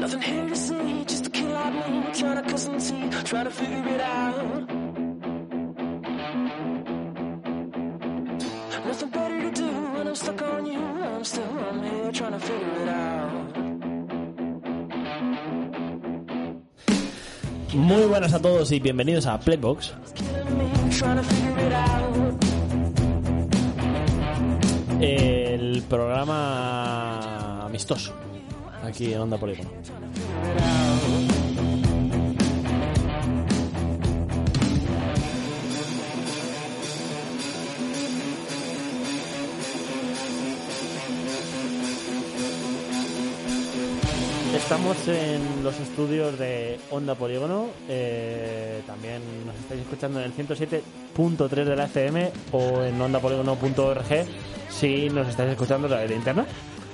Nothing here to see, just a kid like me, trying to cut some teeth, trying to figure it out. Nothing better to do when I'm stuck on you. I'm still, I'm here trying to figure it out. Muy buenas a todos y bienvenidos a Playbox. El programa amistoso aquí en Onda Polígono. Estamos en los estudios de Onda Polígono. eh, también nos estáis escuchando en el 107.3 de la FM o en ondapolígono.org si nos estáis escuchando a través de internet.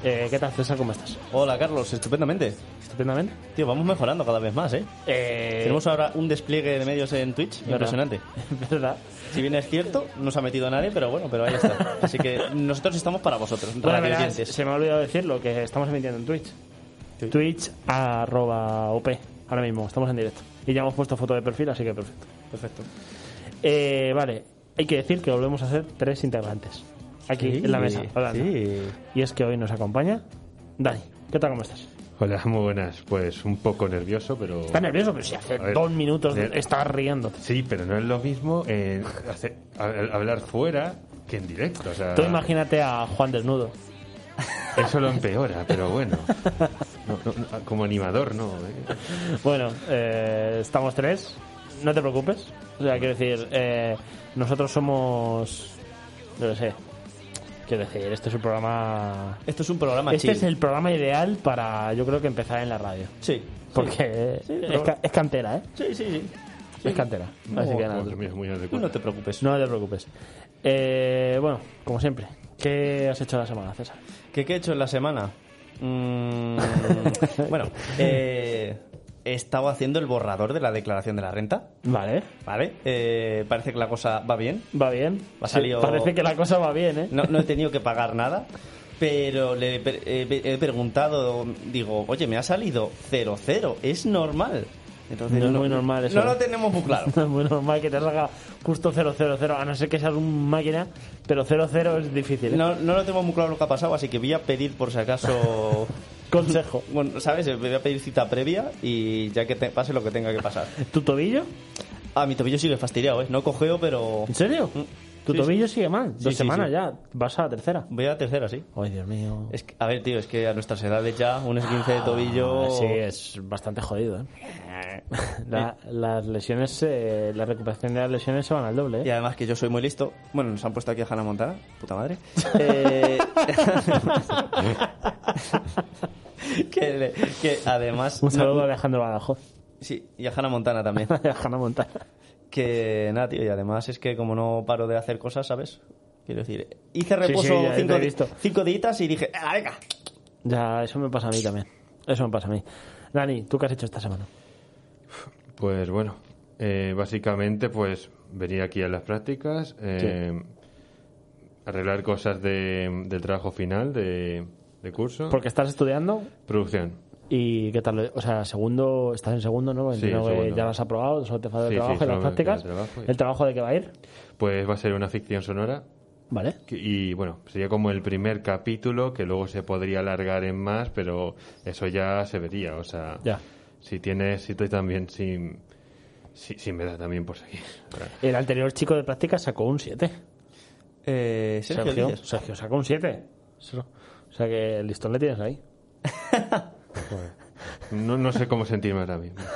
Eh, ¿Qué tal, César? ¿Cómo estás? Hola Carlos, estupendamente. Estupendamente. Tío, vamos mejorando cada vez más, ¿eh? Eh, Tenemos ahora un despliegue de medios en Twitch ¿verdad? impresionante. ¿Verdad? Si bien es cierto, no se ha metido nadie, pero bueno, pero ahí está. Así que nosotros estamos para vosotros, Bueno, verás, se me ha olvidado decirlo, que estamos emitiendo en Twitch. Twitch arroba OP. Ahora mismo, estamos en directo. Y ya hemos puesto foto de perfil, así que perfecto. Perfecto. Eh, vale, hay que decir que volvemos a ser tres integrantes. Aquí Sí, en la mesa. hablando. Sí. Y es que hoy nos acompaña Dani. ¿Qué tal? ¿Cómo estás? Hola, muy buenas. Pues un poco nervioso, pero... ¿Estás nervioso? Pero si hace ver, dos minutos eh, estás riendo. Sí, pero no es lo mismo eh, hacer- a- hablar fuera que en directo. O sea, Tú imagínate a Juan desnudo. eso lo empeora, pero bueno. No, no, no, como animador, no. ¿eh? Bueno, eh, estamos tres. No te preocupes. O sea, quiero decir, eh, nosotros somos. No lo sé. Quiero decir, este es un programa. Esto es un programa Este chill. es el programa ideal para, yo creo que empezar en la radio. Sí. Porque Sí, es, pero- ca- es cantera, ¿eh? Sí, sí, sí. Es cantera. Así que nada. Dios mío, muy Tú adecuado. no te preocupes. No te preocupes. Eh, bueno, como siempre, ¿qué has hecho la semana, César? ¿Qué, qué he hecho en la semana? Mm, bueno, eh, he estado haciendo el borrador de la declaración de la renta. Vale, ¿Vale? Eh, parece que la cosa va bien. va bien. Ha Sí, salido- parece que la cosa va bien, ¿eh? No, no he tenido que pagar nada, pero le he, pre- he- he preguntado, digo, oye, me ha salido 0-0, ¿es normal? Entonces, No es muy normal eso, No ¿eh? lo tenemos muy claro. No es muy normal que te salga justo 000, a no ser que seas un máquina, pero 00 es difícil. ¿eh? No, no lo tenemos muy claro lo que ha pasado, así que voy a pedir por si acaso... Consejo. Bueno, ¿sabes? Voy a pedir cita previa y ya que te pase lo que tenga que pasar. ¿Tu tobillo? Ah, mi tobillo sigue fastidiado, ¿eh? No cogeo, pero... ¿En serio? Mm. ¿Tu Sí, tobillo sigue mal? Dos sí, semanas ya. Vas a la tercera. Voy a la tercera, sí. Ay, Dios mío. Es que- a ver, tío, es que a nuestras edades ya un esguince de tobillo... Ah, sí, es bastante jodido, ¿eh? La- las lesiones, eh, la recuperación de las lesiones se van al doble, Y ¿eh? además que yo soy muy listo. Bueno, nos han puesto aquí a Hannah Montana, puta madre. Eh, que, le- que además... Un saludo no- a Alejandro Badajoz. sí, y a Hannah Montana también. A Hannah Montana. Que nada, tío, y además es que como no paro de hacer cosas, ¿sabes? Quiero decir, hice reposo sí, ya te cinco, visto. cinco días y dije, ¡ah, venga! Ya, eso me pasa a mí también. Eso me pasa a mí. Dani, ¿tú qué has hecho esta semana? Pues bueno, eh, básicamente pues venir aquí a las prácticas, eh, arreglar cosas de, del trabajo final de, de curso, Porque estás estudiando producción. Y ¿qué tal? O sea, segundo, estás en segundo, ¿no? Sí, Entiendo que segundo. ya lo has aprobado, solo te falta el Sí, sí, trabajo y las prácticas. el trabajo y- ¿El trabajo de qué va a ir? Pues va a ser una ficción sonora ¿Vale? y bueno, sería como el primer capítulo que luego se podría alargar en más, pero eso ya se vería, o sea, Ya. si tienes, si tú también, si, si, si me da también por seguir. El anterior chico de prácticas sacó un 7. Eh, Sergio. Sergio sacó un 7. O sea que el listón le tienes ahí. No, no sé cómo sentirme ahora mismo.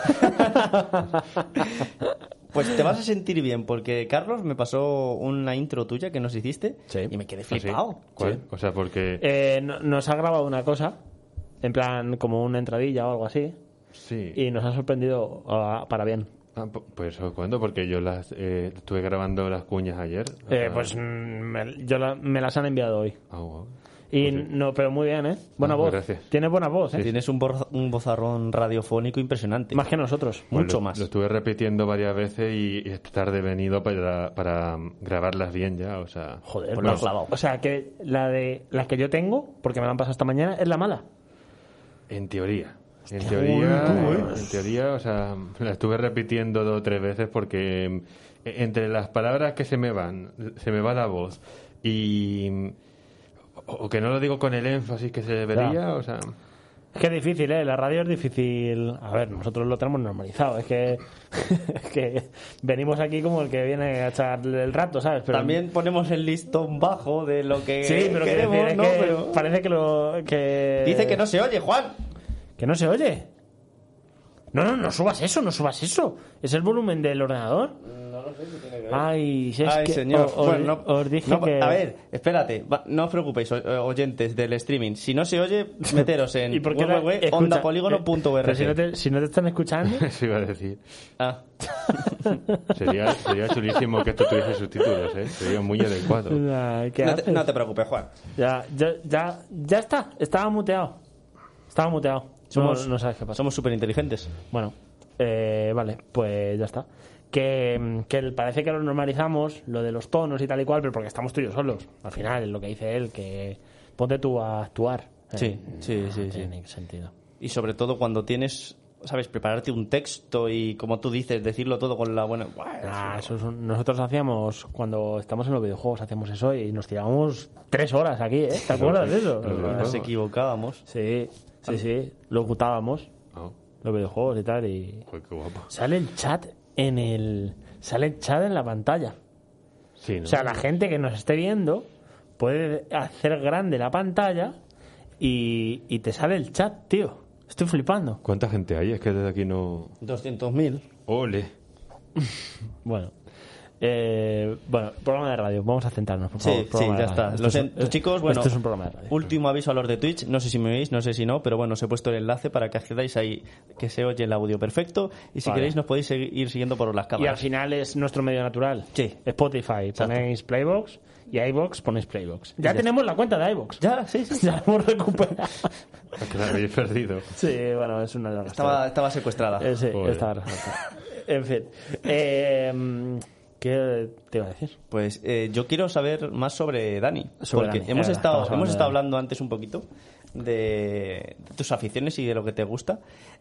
Pues te vas a sentir bien, porque Carlos me pasó una intro tuya que nos hiciste Sí. y me quedé ¿Ah, sí? flipado. ¿Cuál? Sí. O sea, porque... Eh, no- nos ha grabado una cosa, en plan como una entradilla o algo así, sí. y nos ha sorprendido ah, para bien. Ah, pu- pues os cuento porque yo las eh, estuve grabando las cuñas ayer. Eh, Ah, pues mm, me, yo la- me las han enviado hoy. ah, wow. Y Pues sí. no, pero muy bien, ¿eh? Buena Ah, voz. pues gracias. Tiene buena voz, ¿eh? Tienes un, bozarrón radiofónico impresionante. Más que nosotros. Pues mucho lo, más. Lo estuve repitiendo varias veces y, y esta tarde he venido para, para grabarlas bien ya, o sea... Joder, lo no. has clavado. O sea, que la de la que yo tengo, porque me la han pasado esta mañana, es la mala. En teoría. En teoría, ¿eh? en teoría, o sea, la estuve repitiendo dos o tres veces porque eh, entre las palabras que se me van, se me va la voz y o que no lo digo con el énfasis que se debería, Ya. o sea, Es que es difícil, ¿eh? La radio es difícil. A ver, nosotros lo tenemos normalizado. Es que, es que venimos aquí como el que viene a echar el rato, ¿sabes? Pero También ponemos el listón bajo de lo que Sí, pero que queremos, decir, es ¿no? que Pero parece que lo. Que... Dice que no se oye, Juan. Que no se oye. No, no, no subas eso, no subas eso. ¿Es el volumen del ordenador? Ay, si es Ay, que señor. o- Bueno, no- os dije no, que... A ver, espérate. va- no os preocupéis, oyentes del streaming. Si no se oye, meteros en ¿Y por qué la- si no, te, si no te están escuchando... eso iba a decir. Ah, Sería, sería chulísimo que esto tuviese subtítulos, ¿eh? Sería muy adecuado. Ay, ¿qué no, te, haces? no te preocupes, Juan. Ya, ya, ya, ya está. Estaba muteado. Estaba muteado. Somos, no, no sabes qué pasa. Somos súper inteligentes. Bueno, eh, vale, pues ya está. Que, que parece que lo normalizamos, lo de los tonos y tal y cual, pero porque estamos tú y yo solos. Al final, es lo que dice él, que ponte tú a actuar. Eh, Sí, sí, sí, no sí. tiene sentido. Y sobre todo cuando tienes, ¿sabes? Prepararte un texto y, como tú dices, decirlo todo con la buena. Ah, eso es un- nosotros hacíamos, cuando estamos en los videojuegos, hacíamos eso y nos tirábamos tres horas aquí, ¿eh? ¿Te acuerdas de eso? Nos equivocábamos. Sí, sí, sí. Lo ocultábamos, Oh, los videojuegos y tal, y... joder, qué guapo. Sale el chat en el... Sale el chat en la pantalla. Sí, ¿no? O sea, la gente que nos esté viendo puede hacer grande la pantalla y, y te sale el chat, tío. Estoy flipando. ¿Cuánta gente hay? Es que desde aquí no... 200.000. ¡Ole! Bueno. Eh, bueno, programa de radio. Vamos a centrarnos, por Sí, favor. sí, programa ya de radio. está. Los es- en- los chicos, bueno, Esto es un programa de radio. Último aviso a los de Twitch, no sé si me veis, no sé si no, pero bueno, os he puesto el enlace para que accedáis ahí, que se oye el audio perfecto, y si Vale. queréis nos podéis seguir- ir siguiendo por las Y al cámaras. final es nuestro medio natural. Sí. Spotify, ponéis Playbox y iBox ponéis Playbox. Ya, ya tenemos la cuenta de iBox. Ya, sí, sí. Ya la hemos recuperado. Que la habéis perdido. sí, bueno, es una larga Estaba, estaba secuestrada. Eh, sí, estaba resuelta. En fin. Eh, ¿Qué te iba a decir? Pues eh, yo quiero saber más sobre Dani. Sobre porque Dani, hemos verdad, estado, hablando hemos estado hablando antes un poquito de, de tus aficiones y de lo que te gusta.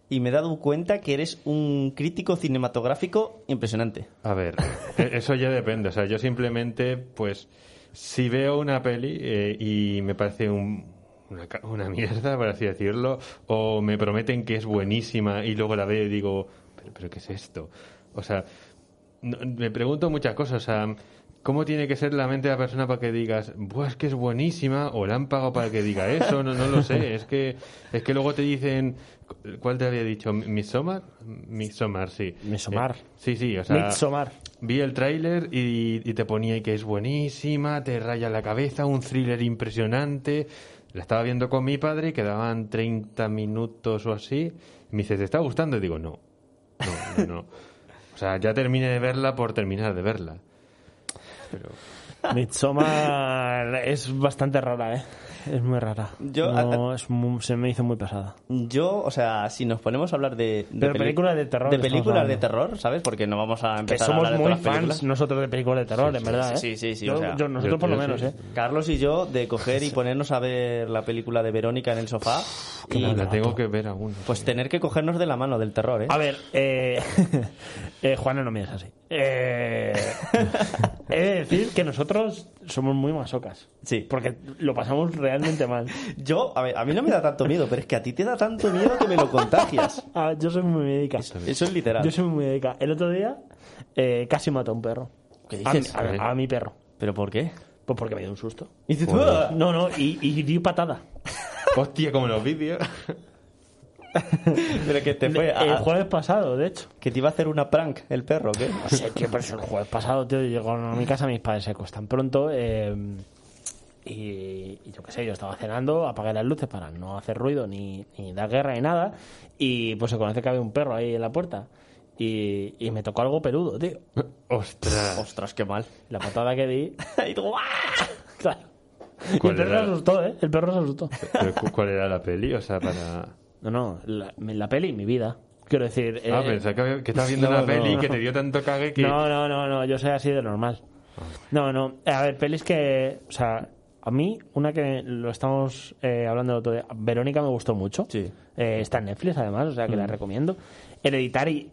Y me he dado cuenta que eres un crítico cinematográfico impresionante. A ver, e- eso ya depende. O sea, yo simplemente, pues, si veo una peli eh, y me parece un- una, ca- una mierda, por así decirlo, o me prometen que es buenísima y luego la veo y digo, ¿pero, pero qué es esto? O sea, no- me pregunto muchas cosas. O sea, ¿cómo tiene que ser la mente de la persona para que digas, Buah, es que es buenísima, o la han pagado para que diga eso? No, no lo sé. Es que, es que luego te dicen, ¿cuál te había dicho? ¿Midsommar? Midsommar, sí. Midsommar. Eh, sí, sí, o sea. Midsommar. Vi el tráiler y, y te ponía que es buenísima, te raya la cabeza, un thriller impresionante. La estaba viendo con mi padre y quedaban 30 minutos o así. Y me dice, ¿te está gustando? Y digo, no. No, no, no. Sea, ya terminé de verla por terminar de verla. Pero... Midsommar es bastante rara, ¿eh? Es muy rara. Yo- No, es mu- se me hizo muy pesada. Yo, o sea, si nos ponemos a hablar de, de Pero películas de terror de películas de terror, ¿sabes? Porque no vamos a Que empezar a somos hablar de muy las fans películas. nosotros de películas de terror, en verdad, ¿eh? Sí, sí, sí, Yo- o sea, yo- nosotros yo- por lo yo menos, sí. ¿eh? Carlos y yo de coger y ponernos a ver la película de Verónica en el sofá y la tengo que ver aún. pues tener que cogernos de la mano del terror, ¿eh? A ver, eh, eh, Juana, no mires así. Eh, he de decir que nosotros somos muy masocas. Sí. Porque lo pasamos realmente mal. Yo, a ver, a mí no me da tanto miedo, pero es que a ti te da tanto miedo que me lo contagias. Ah, yo soy muy médica. Eso es literal. Yo soy muy médica. El otro día eh, casi mató a un perro. ¿Qué A mi, dices? a- a mi perro. ¿Pero por qué? Pues porque me dio un susto. Y. "Ah". No, no, y, y di patada. Hostia, como en los vídeos. Pero que te fue El a- jueves pasado, de hecho. que te iba a hacer una prank el perro, ¿qué? No sé, tío, pero eso el jueves pasado, tío, llegó a mi casa, mis padres se acuestan pronto eh, y, y yo qué sé, yo estaba cenando, apagué las luces para no hacer ruido ni, ni dar guerra ni nada y pues se conoce que había un perro ahí en la puerta y, y me tocó algo peludo, tío. Ostras. Ostras, qué mal. La patada que di, Y ¡ah! claro. Y el ¿Cuál perro era? se asustó, ¿eh? El perro se asustó. Pero, ¿Cuál era la peli? O sea, para... No, no, la, la peli, mi vida. Quiero decir... Ah, eh, pensaba que, estabas viendo no, una no. peli que te dio tanto cague que... No, no, no, no, yo soy así de normal. No, no, a ver, pelis que, o sea, a mí, una que lo estamos eh, hablando el otro día, Verónica me gustó mucho. Sí. Eh, está en Netflix, además, o sea que la recomiendo. Hereditary,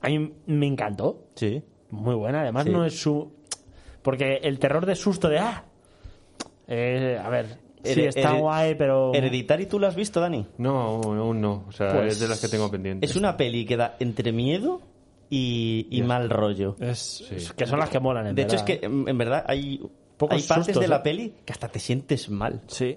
a mí me encantó. Sí. Muy buena, además Sí. no es su... Porque el terror de susto de... ¡Ah! Eh, a ver, sí, está guay, pero... Hereditary, ¿tú lo has visto, Dani? No, aún no. O sea, Pues, es de las que tengo pendientes. Es una peli que da entre miedo y, y mal rollo. Es, Sí. es que son las que molan, en De hecho, es verdad, que en, verdad hay, Pocos hay partes sustos, de la ¿eh? peli que hasta te sientes mal. Sí.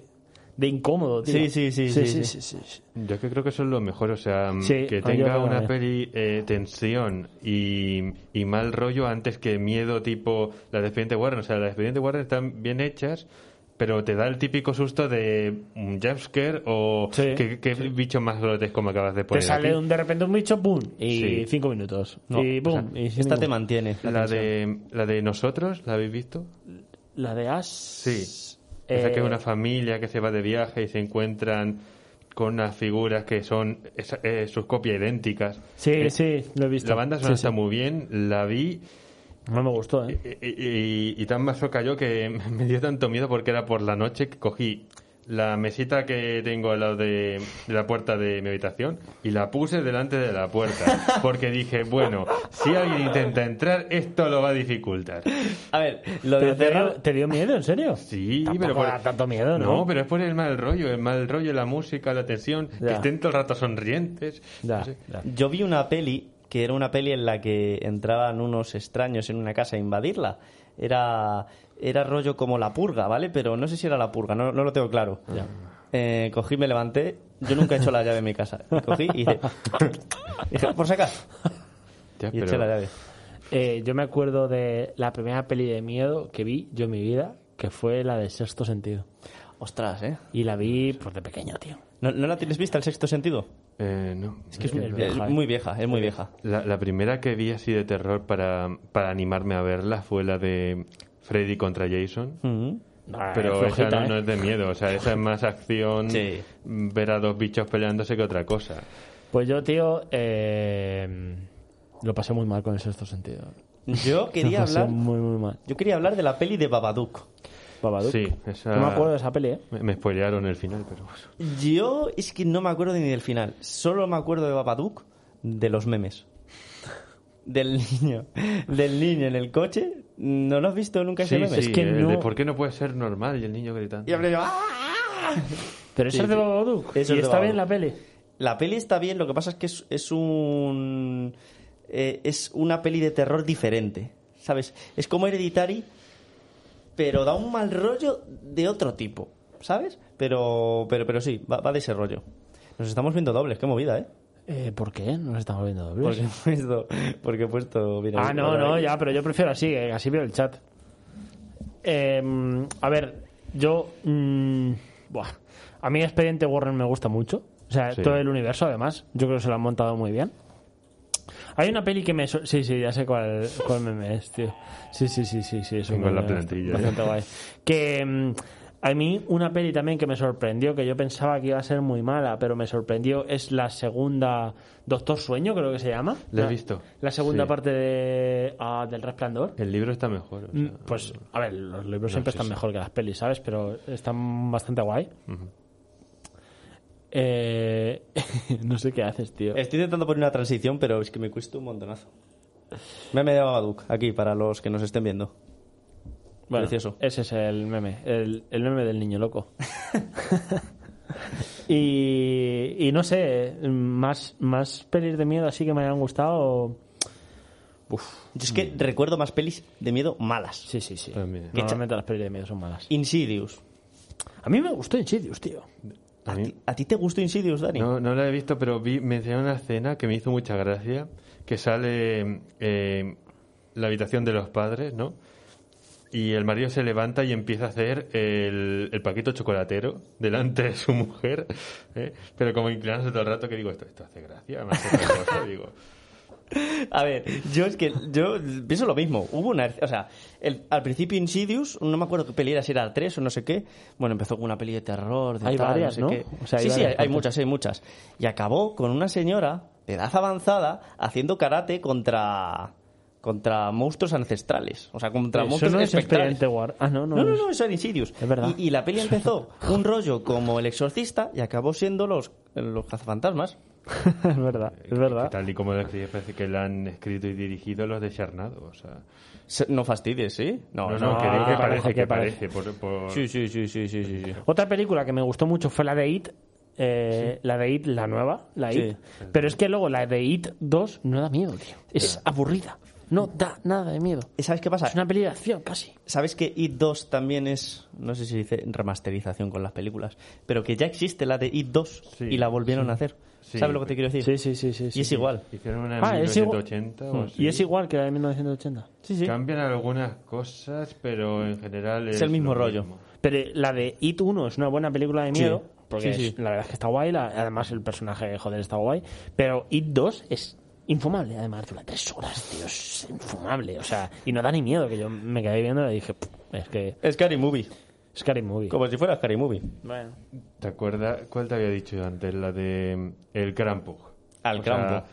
De incómodo, tío. Sí, sí, sí, sí, sí, sí. sí, sí. Yo que creo que eso es lo mejor, o sea, mm, Sí, que tenga una peli eh, tensión y, y mal rollo antes que miedo tipo las de Expediente Warren. O sea, las de Expediente Warren están bien hechas, pero te da el típico susto de un jumpscare o Sí, qué, qué bicho más grotesco me acabas de Te poner sale aquí. un, de repente un bicho, ¡pum! Y Sí. cinco minutos. No, y o ¡pum! sea, y esta te mantiene. la de, la de Nosotros, ¿la habéis visto? La de As... Sí. Eh, Esa que es una familia que se va de viaje y se encuentran con unas figuras que son esa- eh, sus copias idénticas. Sí, Eh, sí, lo he visto. La banda sonora Sí, sí. está muy bien, la vi No me gustó, ¿eh? y, y- y tan masoca yo que me dio tanto miedo porque era por la noche que cogí la mesita que tengo al lado de, de la puerta de mi habitación y la puse delante de la puerta porque dije, bueno, si alguien intenta entrar, esto lo va a dificultar. A ver, lo ¿Pero de te, dio, terror... ¿Te dio miedo, en serio? Sí, Tampoco pero por da tanto miedo, ¿no? pero es por el mal rollo, el mal rollo, la música, la tensión, Ya. que estén todo el rato sonrientes. Ya, No sé. ya. Yo vi una peli que era una peli en la que entraban unos extraños en una casa a invadirla. Era, era rollo como la purga, ¿vale? Pero no sé si era la purga, no, no lo tengo claro. Eh, cogí, me levanté. Yo nunca he hecho la llave en mi casa. Cogí y dije, por sacar. Ya, Y pero- eché la llave. Eh, yo me acuerdo de la primera peli de miedo que vi yo en mi vida, que fue la de Sexto Sentido. Ostras, ¿eh? Y la vi pues de pequeño, tío. ¿No, no la tienes vista, el sexto sentido? Eh, no. Es que es muy Es vieja, ¿eh? muy vieja, es muy vieja. La, la primera que vi así de terror para, para animarme a verla fue la de Freddy contra Jason. Ujú. Ah, Pero flojita, esa no, ¿eh? no es de miedo, o sea, esa es más acción, Sí. ver a dos bichos peleándose que otra cosa. Pues yo, tío, eh, lo pasé muy mal con el Sexto Sentido. Yo quería hablar. muy, muy mal. Yo quería hablar de la peli de Babadook. Babadook. Sí, esa... No me acuerdo de esa peli, ¿eh? Me, me spoilearon el final, pero... Yo es que no me acuerdo ni del final. Solo me acuerdo de Babadook de los memes. Del niño. Del niño en el coche. ¿No lo has visto nunca ese Sí, meme? sí, que el de no- ¿por qué no puede ser normal? Y el niño gritando. Y hablé yo, ¡ah! Pero esa Sí, es de. Babadook. Eso y es de está bien la peli. La peli está bien, lo que pasa es que es, es un. eh, es una peli de terror diferente. ¿Sabes? Es como Hereditary, pero da un mal rollo de otro tipo. ¿Sabes? Pero, pero, pero sí, va, va de ese rollo. Nos estamos viendo dobles, qué movida, ¿eh? Eh, ¿Por qué? Nos estamos viendo dobles. Porque he puesto. Porque he puesto mira, Ah, no, no, ahí. ya, pero yo prefiero así, eh, así veo el chat. Eh, a ver, yo. mm, buah, a mí Expediente Warren me gusta mucho. O sea, Sí. todo el universo, además. Yo creo que se lo han montado muy bien. Hay una peli que me. Sí, sí, ya sé cuál, cuál meme es, tío. Sí, sí, sí, sí, sí. Es un en la meme plantilla. Bastante guay. Que. mm, a mí una peli también que me sorprendió, que yo pensaba que iba a ser muy mala, pero me sorprendió, es la segunda Doctor Sueño, creo que se llama. La he visto. La segunda Sí. parte de, ah, del Resplandor. El libro está mejor. o sea, Mm, Pues, a ver, los libros siempre sí, están sí. mejor que las pelis, ¿sabes? Pero están bastante guay. Eh, no sé qué haces, tío. Estoy intentando poner una transición, pero es que me cuesta un montonazo. Meme de Babadook, aquí, para los que nos estén viendo. Bueno, precioso. Ese es el meme, el, el meme del niño loco. y, y no sé, más, más pelis de miedo así que me hayan gustado. Uf, Yo es que recuerdo más pelis de miedo malas. sí, sí, sí. Normalmente las pelis de miedo son malas. Insidious. A mí me gustó Insidious, tío. A ¿A, mí- ti, a ti te gustó Insidious, Dani? No, no la he visto, pero vi, me enseñaron una escena que me hizo mucha gracia, que sale eh, la habitación de los padres, ¿no? Y el marido se levanta y empieza a hacer el, el paquito chocolatero delante de su mujer, ¿eh? pero como inclinándose todo el rato que digo, esto, esto hace gracia, me hace digo. A ver, yo es que yo pienso lo mismo. Hubo una, o sea, el- al principio Insidious, no me acuerdo qué peli era, si era el 3 o no sé qué. Bueno, empezó con una peli de terror, de Hay tal, varias, sé ¿no? qué. O sea, hay sí, sí, varias hay, hay muchas, hay muchas. Y acabó con una señora de edad avanzada haciendo karate contra contra monstruos ancestrales. O sea, contra Eso monstruos no es. Expediente War. Ah, no, no. No, no, no, eso era Insidious. Es verdad. Y, y la peli empezó un rollo como El Exorcista y acabó siendo los, los cazafantasmas. es verdad, es verdad. Que tal y como parece que la han escrito y dirigido los de Charnado. O sea, Se- No fastidies, ¿sí? No, no, no. no, que, no, que parece, que que parece. por- por- Sí, sí, sí, sí, sí, sí. sí. Otra película que me gustó mucho fue la de It. eh, La de It, la nueva, la Sí. It. Pero es que luego la de It 2 no da miedo, tío. Es aburrida. No da nada de miedo. ¿Y ¿Sabes qué pasa? Es una peli de acción, casi. ¿Sabes que It 2 también es, no sé si dice remasterización con las películas, pero que ya existe la de It 2 Sí, y la volvieron a hacer? Sí. ¿Sabes lo que te quiero decir? Sí, sí, sí, sí. Y es sí. igual. Hicieron una en Ah, es igual. 1980 o así. Y es igual que la de 1980. Sí, sí. Cambian algunas cosas, pero en general es, el mismo lo rollo. mismo. Pero la de It 1 es una buena película de miedo. Sí. Porque Sí, es- la verdad es que está guay. la- además, el personaje, joder, está guay. Pero It 2 es infumable. Además, dura tres horas, tío. Es infumable. O sea, y no da ni miedo. Que yo me quedé viendo y dije, "Pff, es que. Scary Movie. Scary Movie. Como si fuera Scary Movie. Bueno. ¿Te acuerdas? ¿Cuál te había dicho yo antes? La de mm, El Krampus. Al O sea,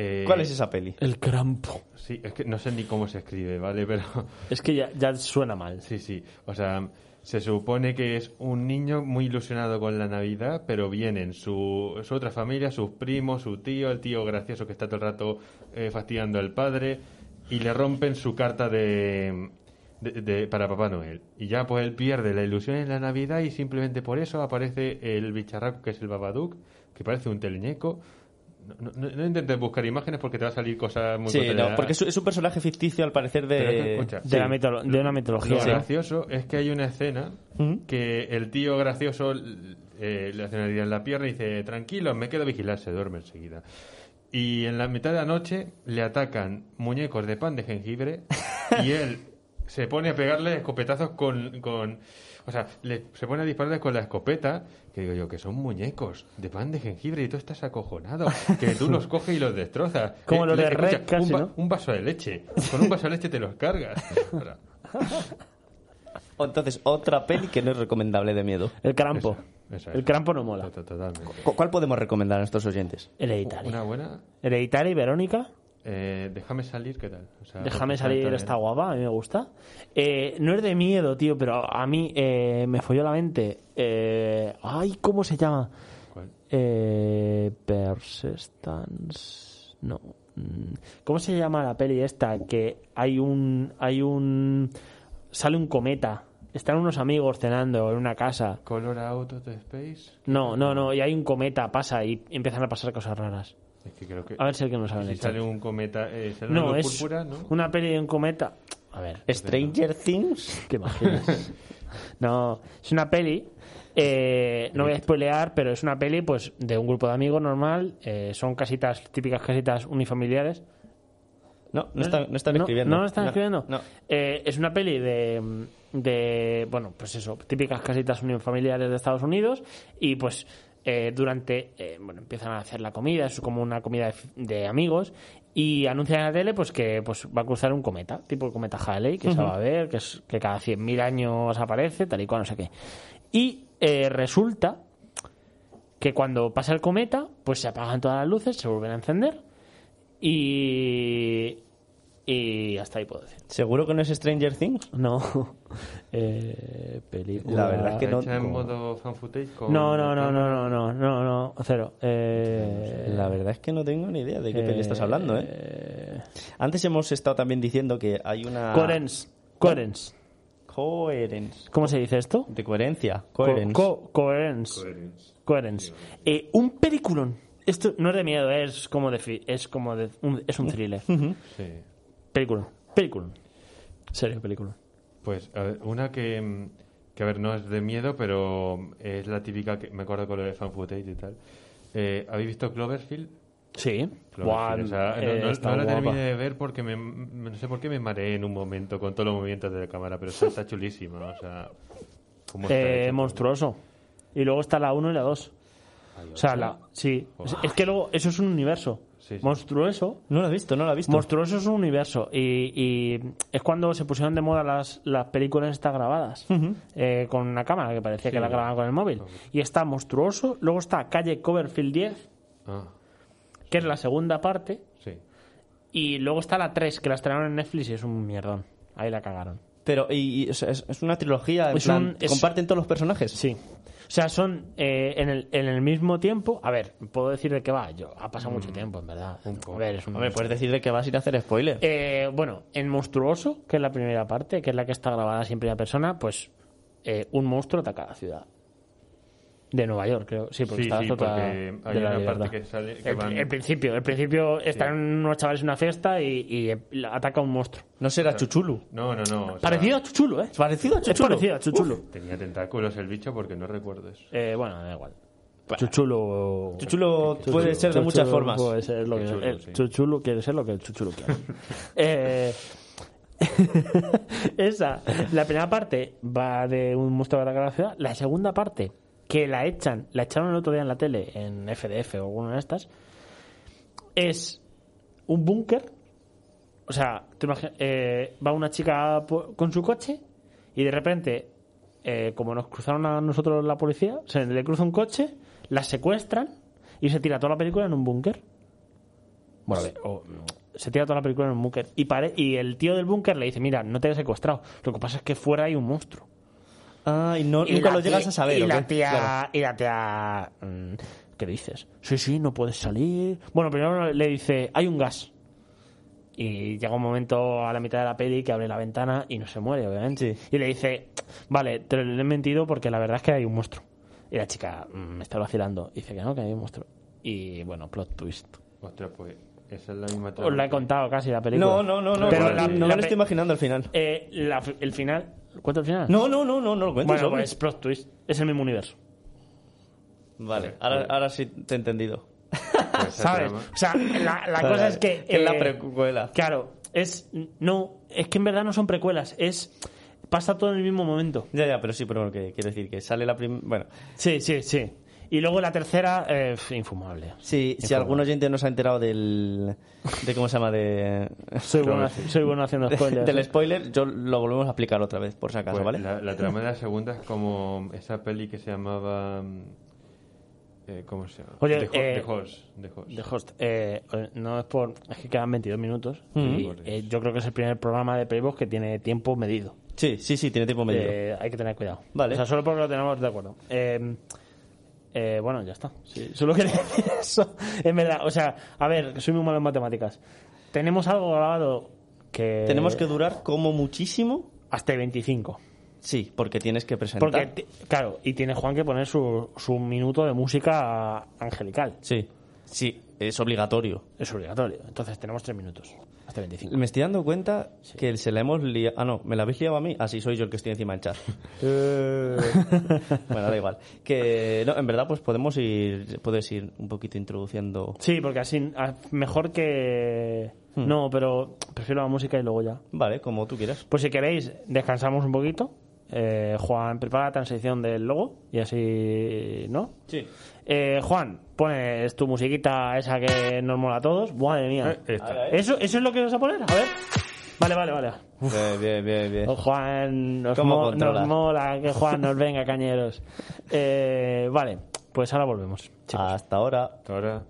eh, ¿Cuál es esa peli? El crampo. Sí, es que no sé ni cómo se escribe, ¿vale? Pero Es que ya, ya suena mal. sí, sí. O sea, se supone que es un niño muy ilusionado con la Navidad, pero vienen su, su otra familia, sus primos, su tío, el tío gracioso que está todo el rato eh, fastidiando al padre, y le rompen su carta de, de- de- para Papá Noel. Y ya pues él pierde la ilusión en la Navidad y simplemente por eso aparece el bicharraco que es el Babadook, que parece un teleñeco. No, no- no intentes buscar imágenes porque te va a salir cosas muy Sí, no, porque es, es un personaje ficticio al parecer que, de... escucha, De, la mitolo- de una Lo mitología. ¿no? gracioso es que hay una escena que el tío gracioso eh, le hace una herida en la pierna y dice, tranquilo, me quedo a vigilar, se duerme enseguida. Y en la mitad de la noche le atacan muñecos de pan de jengibre y él se pone a pegarle escopetazos con... con o sea, le- se pone a dispararles con la escopeta, que digo yo, que son muñecos de pan de jengibre y tú estás acojonado, que tú los coges y los destrozas. Como los le- de Red, casi, un, va- ¿no? un vaso de leche, con un vaso de leche te los cargas. Entonces, otra peli que no es recomendable de miedo. El crampo. Esa, esa, el crampo no mola. To- Totalmente. ¿Cu- ¿Cuál podemos recomendar a nuestros oyentes? Hereditary. Una buena. Hereditary, Verónica. Eh, déjame salir, ¿qué tal? O sea, Déjame salir, está guapa, a mí me gusta. Eh, no es de miedo, tío, pero a mí eh, me folló la mente. Eh, ay, ¿cómo se llama? ¿Cuál? Eh, Persistence. No. Mm, ¿Cómo se llama la peli esta? Que hay un. Hay un. Sale un cometa. Están unos amigos cenando en una casa. Color Out of Space. No, no, no. Y hay un cometa, pasa y empiezan a pasar cosas raras. Es que creo que. A ver si el que no sabe si sale un cometa. Eh, sale No, es púrpura, ¿no? una peli de un cometa. A ver. Stranger Things. ¿Te imaginas? no, es una peli. eh, no voy a spoilear, pero es una peli pues de un grupo de amigos normal. eh, son casitas, típicas casitas unifamiliares. No, no están, no están ¿No? escribiendo. ¿No están escribiendo? No. Eh, es una peli de, de, bueno, pues eso, típicas casitas unifamiliares de Estados Unidos y pues eh, durante, eh, bueno, empiezan a hacer la comida, es como una comida de, amigos y anuncian en la tele pues que pues va a cruzar un cometa, tipo el cometa Halley, que se va a ver, que, es, que cada 100.000 años aparece, tal y cual, no sé qué. Y eh, resulta que cuando pasa el cometa, pues se apagan todas las luces, se vuelven a encender y y hasta ahí puedo decir. ¿Seguro que no es Stranger Things? No. eh, película. La verdad es que no- en modo fan footage con- No, no, no, no, no, no, no, no, cero. Eh, La verdad es que no tengo ni idea de qué peli estás hablando, ¿eh? eh, Antes hemos estado también diciendo que hay una... Coherence. Coherence. Coherence. ¿Cómo se dice esto? De coherencia. Co- Coherence. co- coherence. Coherence. Eh, un peliculón. Esto no es de miedo, es como de, fi- es como de, un, es un thriller. Sí. Película. Película. Serio, película. Pues, a ver, una que, que, a ver, no es de miedo, pero es la típica que me acuerdo con lo de fan footage y tal. Eh, ¿Habéis visto Cloverfield? Sí. Buah, o sea, no, eh, no- está no la terminé de ver porque me, no sé por qué me mareé en un momento con todos los movimientos de la cámara, pero está, está chulísima, o sea, Eh, monstruoso. Y luego está la 1 y la 2. Hay O sea, la, sí. Es que luego, eso es un universo. Sí, sí. Monstruoso. No la he visto, no la he visto. Monstruoso es un universo. Y, y es cuando se pusieron de moda las, las películas estas grabadas. eh, con una cámara que parecía que la grababan con el móvil. Y está Monstruoso. Luego está Calle Coverfield 10, Ah, que es la segunda parte. sí. Y luego está la 3, que la estrenaron en Netflix y es un mierdón. Ahí la cagaron. Pero, y, y, o sea, es, es una trilogía, en Es plan, un- es- ¿comparten todos los personajes? Sí. O sea, son eh, en, el, en el mismo tiempo. A ver, puedo decir de qué va. Yo, ha pasado mucho tiempo, en verdad. A ver, es un. Hombre, puedes decir de que vas a ir a hacer spoiler. Eh, bueno, en Monstruoso, que es la primera parte, que es la que está grabada así en primera persona, pues eh, un monstruo ataca la ciudad. De Nueva York, creo. Sí, porque Sí, está sí, de hay la una libertad. parte que sale que el, van- el principio, el principio están unos chavales en una fiesta y, y, ataca un monstruo. No será Chuchulu. No, no, no. o sea, Parecido a Chuchulo, ¿eh? Parecido a Es Chuchulu. parecido a Chuchulo. Tenía tentáculos el bicho porque no recuerdo eso. Eh, bueno, da igual. Chuchulo. Chuchulo puede ser de muchas Chuchulo formas. Puede ser lo que Chuchulo, el sí. Chuchulo quiere ser lo que el Chuchulo quiere. Eh, esa, la primera parte va de un monstruo ataca la ciudad. La segunda parte, que la echan, la echaron el otro día en la tele, en FDF o alguna de estas, es un búnker. O sea, tú imagi- eh, va una chica con su coche y de repente, eh, como nos cruzaron a nosotros la policía, se le cruza un coche, la secuestran y se tira toda la película en un búnker. Bueno, a ver, o, se tira toda la película en un búnker. Y, pare- y el tío del búnker le dice, mira, no te he secuestrado. Lo que pasa es que fuera hay un monstruo. Ah, y no, Y nunca la lo llegas a saber. Y ¿o la qué? tía, Claro. y la tía mm, ¿qué dices? Sí, sí, no puedes salir. Bueno, primero le dice, hay un gas. Y llega un momento a la mitad de la peli que abre la ventana y no se muere, obviamente. Sí. Y le dice, vale, te lo he mentido porque la verdad es que hay un monstruo. Y la chica mm, me está vacilando. Y dice que no, que hay un monstruo. Y bueno, plot twist. Ostras, pues esa es la misma Os la he contado casi la película. No, no, no, no. Pero no, la- no la lo estoy imaginando al final. eh, la- el final. ¿Cuánto el final? No, no, no, no, no lo cuentes. Bueno, pues plot twist. Es el mismo universo. Vale, ahora, ahora sí te he entendido. Pues ¿Sabes? trama- O sea, la, la cosa es que. Que es la eh, precuela. Claro, es. No, es que en verdad no son precuelas. Es. Pasa todo en el mismo momento. Ya, ya, pero sí, pero bueno, que quiero decir que sale la primera. Bueno, Sí, sí, sí. Y luego la tercera, eh, infumable. si, si algún oyente no se ha enterado del. de ¿Cómo se llama? De. Soy bueno, soy bueno haciendo spoilers. del spoiler, yo lo volvemos a explicar otra vez, por si acaso, Pues ¿vale? la, la trama de la segunda es como esa peli que se llamaba. mm, eh, ¿Cómo se llama? Oye, The, Ho- eh, The Host, The Host. The Host. Eh, no es por. Es que quedan 22 minutos. Mm. Y eh, yo creo que es el primer programa de Playbox que tiene tiempo medido. Sí, sí, sí, tiene tiempo medio. Eh, hay que tener cuidado. Vale. O sea, solo porque lo tenemos de acuerdo. Eh, eh, bueno, ya está. Sí, solo quería decir eso. En verdad, o sea, a ver, soy muy malo en matemáticas. Tenemos algo grabado que. Tenemos que durar como muchísimo. Hasta el 25. Sí, porque tienes que presentar. Porque, claro, y tiene Juan que poner su, su minuto de música angelical. Sí, sí, es obligatorio. Es obligatorio. Entonces tenemos tres minutos. Hasta el 25. Me estoy dando cuenta que se la hemos liado. Ah, no, ¿me la habéis liado a mí? Ah, sí, soy yo el que estoy encima del chat. bueno, da igual. Que, no, en verdad, pues podemos ir, puedes ir un poquito introduciendo. Sí, porque así, mejor que. No, pero prefiero la música y luego ya. Vale, como tú quieras. Pues si queréis, descansamos un poquito. Eh, Juan, prepara la transición del logo y así, ¿no? Sí. Eh, Juan, pones tu musiquita esa que nos mola a todos. Madre mía. Eh, esta. ¿Eso, ¿Eso es lo que vas a poner? A ver. Vale, vale, vale. Bien, bien, bien, bien. Oh, Juan, nos, ¿Cómo mo- nos mola que Juan nos venga, cañeros. Eh, vale, pues ahora volvemos. chicos. Hasta ahora. Hasta ahora.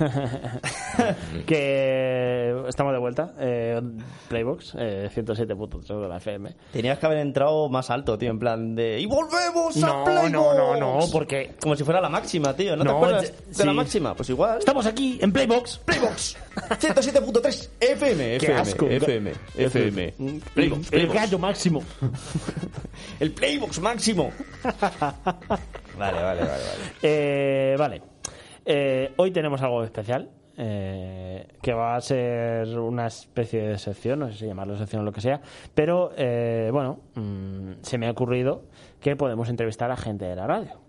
que estamos de vuelta. Eh, Playbox, eh, 107.3 de la FM. Tenías que haber entrado más alto, tío, en plan de... ¡Y volvemos No, a Playbox! no, no, no, porque Como si fuera la máxima, tío. ¿No, No, te acuerdas de la máxima? Pues igual. estamos aquí en Playbox. Playbox 107.3 FM, Qué FM, asco. FM, FM. Playbox, el Playbox. gallo máximo. El Playbox máximo. vale, vale, vale, vale. Eh, vale. Eh, hoy tenemos algo especial. eh, que va a ser una especie de sección, no sé si llamarlo sección o lo que sea, pero eh, bueno, mm, se me ha ocurrido que podemos entrevistar a gente de la radio,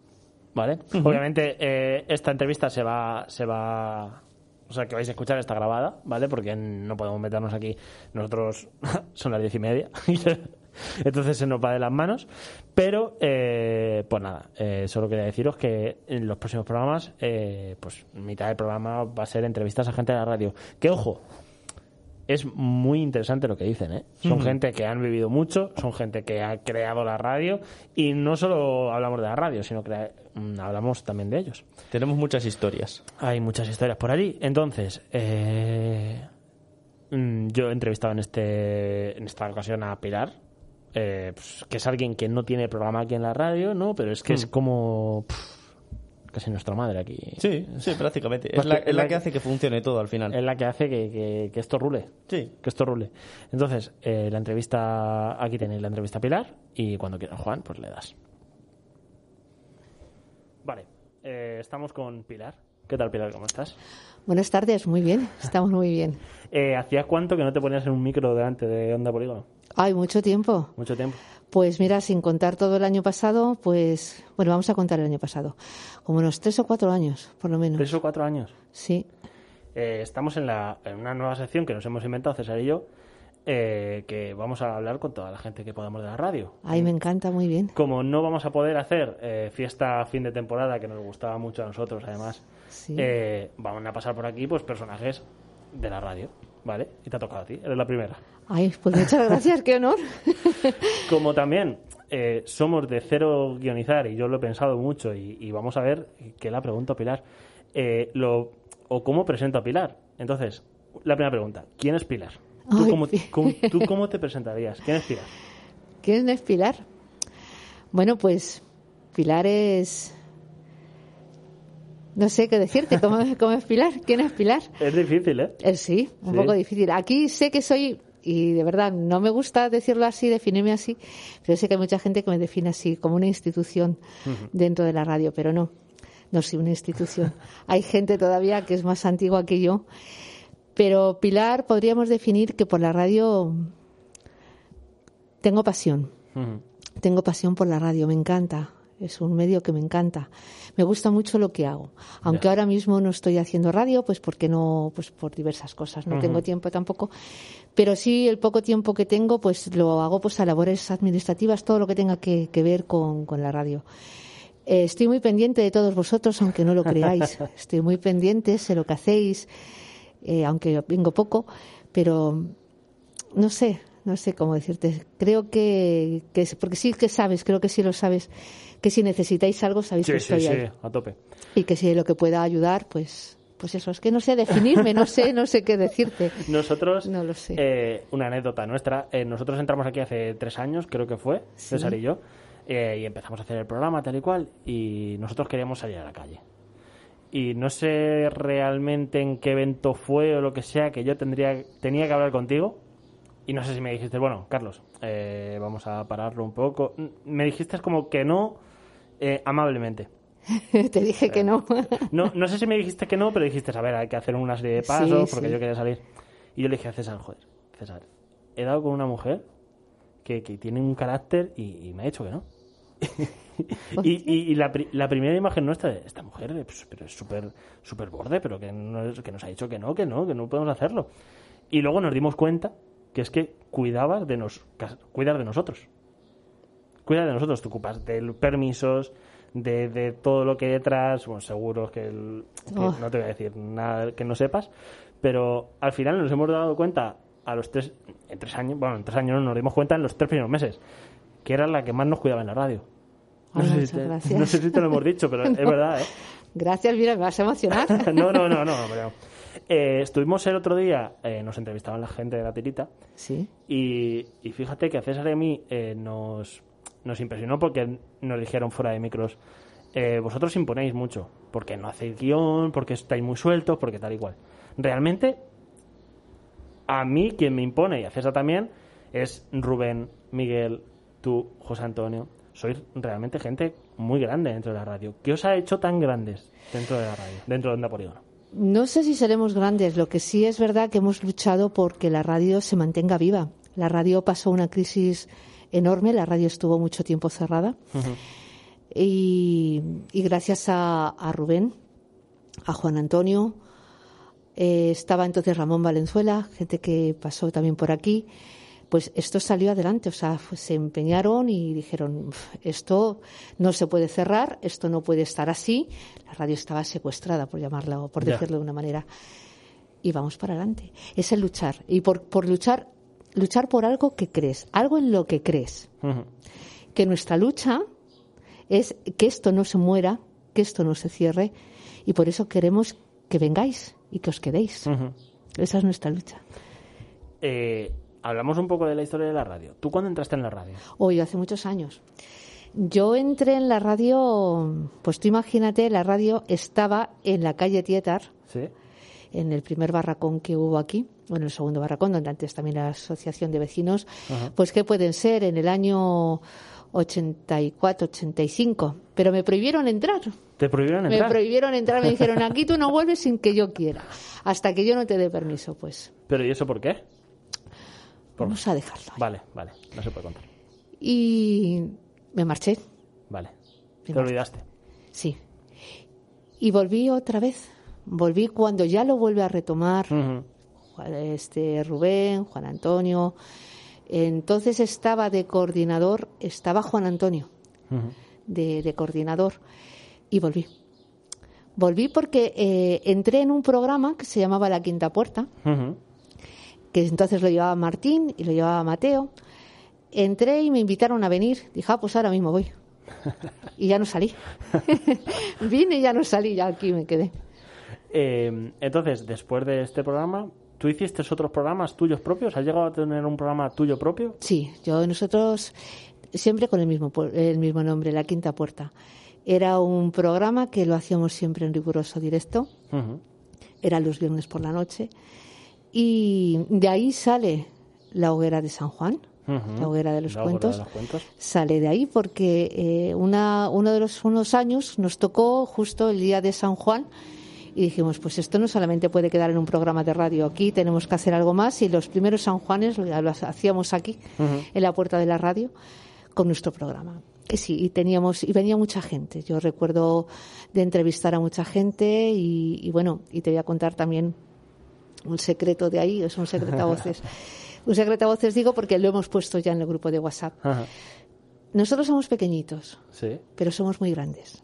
¿vale? Obviamente eh, esta entrevista se va, se va, o sea que vais a escuchar está grabada, ¿vale? Porque no podemos meternos aquí, nosotros son las diez y media, entonces se nos va de las manos, pero eh, pues nada, eh, solo quería deciros que en los próximos programas, eh, pues mitad del programa va a ser entrevistas a gente de la radio. Que ojo, es muy interesante lo que dicen, ¿eh? Son gente que han vivido mucho, son gente que ha creado la radio y no solo hablamos de la radio, sino que mm, hablamos también de ellos. Tenemos muchas historias. Hay muchas historias por allí. Entonces, eh, mm, yo he entrevistado en, este, en esta ocasión a Pilar, eh, pues, que es alguien que no tiene programa aquí en la radio, ¿no? Pero es que es como pff, casi nuestra madre aquí. Sí, sí, prácticamente. Pues Es la, que- es la la- que hace que funcione todo al final. Es la que hace que, que- que esto rule. Sí. Que esto rule. Entonces, eh, la entrevista, aquí tenéis la entrevista a Pilar y cuando quieras, Juan, pues le das. Vale, eh, estamos con Pilar. ¿Qué tal, Pilar? ¿Cómo estás? Buenas tardes, muy bien, estamos muy bien. Eh, ¿Hacías cuánto que no te ponías en un micro delante de Onda Polígono? Ay, mucho tiempo. Mucho tiempo. Pues mira, sin contar todo el año pasado, pues, bueno, vamos a contar el año pasado. Como unos tres o cuatro años, por lo menos. ¿Tres o cuatro años? Sí. Eh, estamos en, la, en una nueva sección que nos hemos inventado, César y yo, eh, que vamos a hablar con toda la gente que podamos de la radio. Ay, me encanta, muy bien. Como no vamos a poder hacer eh, fiesta fin de temporada, que nos gustaba mucho a nosotros, además, Sí. eh, van a pasar por aquí pues personajes de la radio, ¿vale? Y te ha tocado a ti, eres la primera. Ay, pues muchas gracias, qué honor. Como también eh, somos de cero guionizar, y yo lo he pensado mucho, y, y vamos a ver qué la pregunto a Pilar, eh, lo, o cómo presento a Pilar. Entonces, la primera pregunta, ¿quién es Pilar? ¿Tú, Ay, cómo, Pi- cómo- ¿Tú cómo te presentarías? ¿Quién es Pilar? ¿Quién es Pilar? Bueno, pues Pilar es... No sé qué decirte, ¿cómo, cómo es Pilar? ¿Quién es Pilar? Es difícil, ¿eh? Eh, sí, un Sí. poco difícil. Aquí sé que soy, y de verdad no me gusta decirlo así, definirme así, pero sé que hay mucha gente que me define así, como una institución dentro de la radio, pero no, no soy una institución. hay gente todavía que es más antigua que yo, pero Pilar podríamos definir que por la radio tengo pasión. Tengo pasión por la radio, me encanta. Es un medio que me encanta. Me gusta mucho lo que hago. Aunque ahora mismo no estoy haciendo radio, pues porque no, pues por diversas cosas. No tengo tiempo tampoco. Pero sí, el poco tiempo que tengo, pues lo hago pues a labores administrativas, todo lo que tenga que, que ver con, con la radio. Eh, estoy muy pendiente de todos vosotros, aunque no lo creáis. Estoy muy pendiente, sé lo que hacéis, eh, aunque vengo poco, pero no sé, no sé cómo decirte. Creo que, que porque sí que sabes, creo que sí lo sabes, que si necesitáis algo sabéis que Sí, sí, estoy sí, ahí. a tope. Y que si lo que pueda ayudar, pues, pues eso, es que no sé definirme, no sé, no sé qué decirte. Nosotros, No lo sé. eh, una anécdota nuestra, eh, nosotros entramos aquí hace tres años, creo que fue, Sí. César y yo, eh, y empezamos a hacer el programa tal y cual, y nosotros queríamos salir a la calle. Y no sé realmente en qué evento fue o lo que sea, que yo tendría, tenía que hablar contigo, y no sé si me dijiste, bueno, Carlos, eh, vamos a pararlo un poco. Me dijiste como que no, eh, amablemente. Te dije que no. No, no sé si me dijiste que no, pero dijiste, a ver, hay que hacer una serie de pasos Sí, porque sí. yo quería salir. Y yo le dije a César, joder, César, he dado con una mujer que, que tiene un carácter y, y me ha dicho que no. y y- y la, pri- la primera imagen nuestra de esta mujer, pues, pero es súper súper borde, pero que, no es- que nos ha dicho que no, que no, que no podemos hacerlo. Y luego nos dimos cuenta que es que cuidabas de, nos, cuidar de nosotros cuida de nosotros, te ocupas de permisos, de, de todo lo que hay detrás, bueno, seguros que, el- que Oh. no te voy a decir nada que no sepas, pero al final nos hemos dado cuenta a los tres, en tres años, bueno, en tres años nos dimos cuenta en los tres primeros meses, que era la que más nos cuidaba en la radio. No, Ay, sé, muchas si te, gracias. no sé si te lo hemos dicho, pero es verdad, ¿eh? Gracias, mira, me vas a emocionar. no, no, no, no, pero... eh, estuvimos el otro día, eh, nos entrevistaban la gente de la tirita, Sí. y, y fíjate que a César y a mí eh, nos, nos impresionó porque nos dijeron fuera de micros, eh, vosotros imponéis mucho, porque no hacéis guion, porque estáis muy sueltos, porque tal y cual. Realmente, a mí quien me impone, y a César también, es Rubén, Miguel, tú, José Antonio. Sois realmente gente muy grande dentro de la radio. ¿Qué os ha hecho tan grandes dentro de la radio, dentro de Onda Polígono? No sé si seremos grandes, lo que sí es verdad que hemos luchado porque la radio se mantenga viva. La radio pasó una crisis enorme, la radio estuvo mucho tiempo cerrada. Y, y gracias a, a Rubén, a Juan Antonio, eh, estaba entonces Ramón Valenzuela, gente que pasó también por aquí, pues esto salió adelante, o sea, pues se empeñaron y dijeron, "Uf, esto no se puede cerrar, esto no puede estar así, la radio estaba secuestrada, por llamarlo, por Ya. decirlo de una manera, y vamos para adelante. Es el luchar, y por, por luchar, luchar por algo que crees, algo en lo que crees que nuestra lucha es que esto no se muera, que esto no se cierre, y por eso queremos que vengáis y que os quedéis. Esa es nuestra lucha. Eh, hablamos un poco de la historia de la radio. ¿Tú cuándo entraste en la radio? Hoy, hace muchos años. Yo entré en la radio, pues tú imagínate, la radio estaba en la calle Tietar, Sí. En el primer barracón que hubo aquí, bueno, el segundo barracón, donde antes también la asociación de vecinos, pues que pueden ser en el año 84, 85, pero me prohibieron entrar. ¿Te prohibieron Me entrar? prohibieron entrar, me dijeron, aquí tú no vuelves sin que yo quiera, hasta que yo no te dé permiso, pues ¿Pero y eso por qué? Por- vamos a dejarlo. ahí. Vale, vale, no se puede contar. Y me marché, Vale. Te olvidaste. sí. Y volví otra vez, volví cuando ya lo vuelve a retomar este Rubén, Juan Antonio. Entonces estaba de coordinador, estaba Juan Antonio de, de coordinador y volví. Volví porque eh, entré en un programa que se llamaba La Quinta Puerta, que entonces lo llevaba Martín y lo llevaba Mateo. Entré y me invitaron a venir. Dije, ah, pues ahora mismo voy. Y ya no salí. Vine y ya no salí, ya aquí me quedé. Eh, entonces, después de este programa, ¿tú hiciste otros programas tuyos propios? ¿Has llegado a tener un programa tuyo propio? Sí, yo nosotros siempre con el mismo el mismo nombre, La Quinta Puerta. Era un programa que lo hacíamos siempre en riguroso directo. Era los viernes por la noche. Y de ahí sale la hoguera de San Juan, la hoguera de los La hoguera cuentos. de los cuentos. Sale de ahí porque eh, una, uno de los unos años nos tocó justo el día de San Juan y dijimos, pues esto no solamente puede quedar en un programa de radio aquí, tenemos que hacer algo más y los primeros San Juanes lo, hacíamos aquí, en la puerta de la radio, con nuestro programa. Y sí, y teníamos, y venía mucha gente. Yo recuerdo de entrevistar a mucha gente y, y bueno, y te voy a contar también un secreto de ahí, es un secreto a voces. Un secreto a voces digo porque lo hemos puesto ya en el grupo de WhatsApp. Ajá. Nosotros somos pequeñitos, Sí. pero somos muy grandes.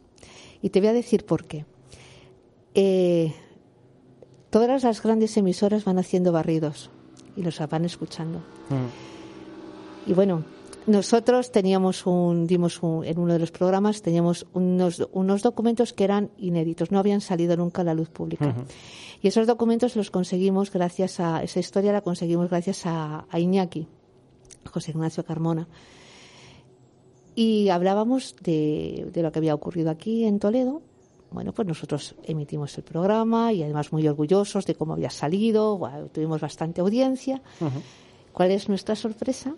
Y te voy a decir por qué. Eh, todas las grandes emisoras van haciendo barridos y los van escuchando. Ujú. Y bueno, nosotros teníamos un, dimos un- en uno de los programas, teníamos unos, unos documentos que eran inéditos, no habían salido nunca a la luz pública. Y esos documentos los conseguimos gracias a, esa historia la conseguimos gracias a, a Iñaki, José Ignacio Carmona. Y hablábamos de, de lo que había ocurrido aquí en Toledo. Bueno, pues nosotros emitimos el programa y además muy orgullosos de cómo había salido, tuvimos bastante audiencia. ¿Cuál es nuestra sorpresa?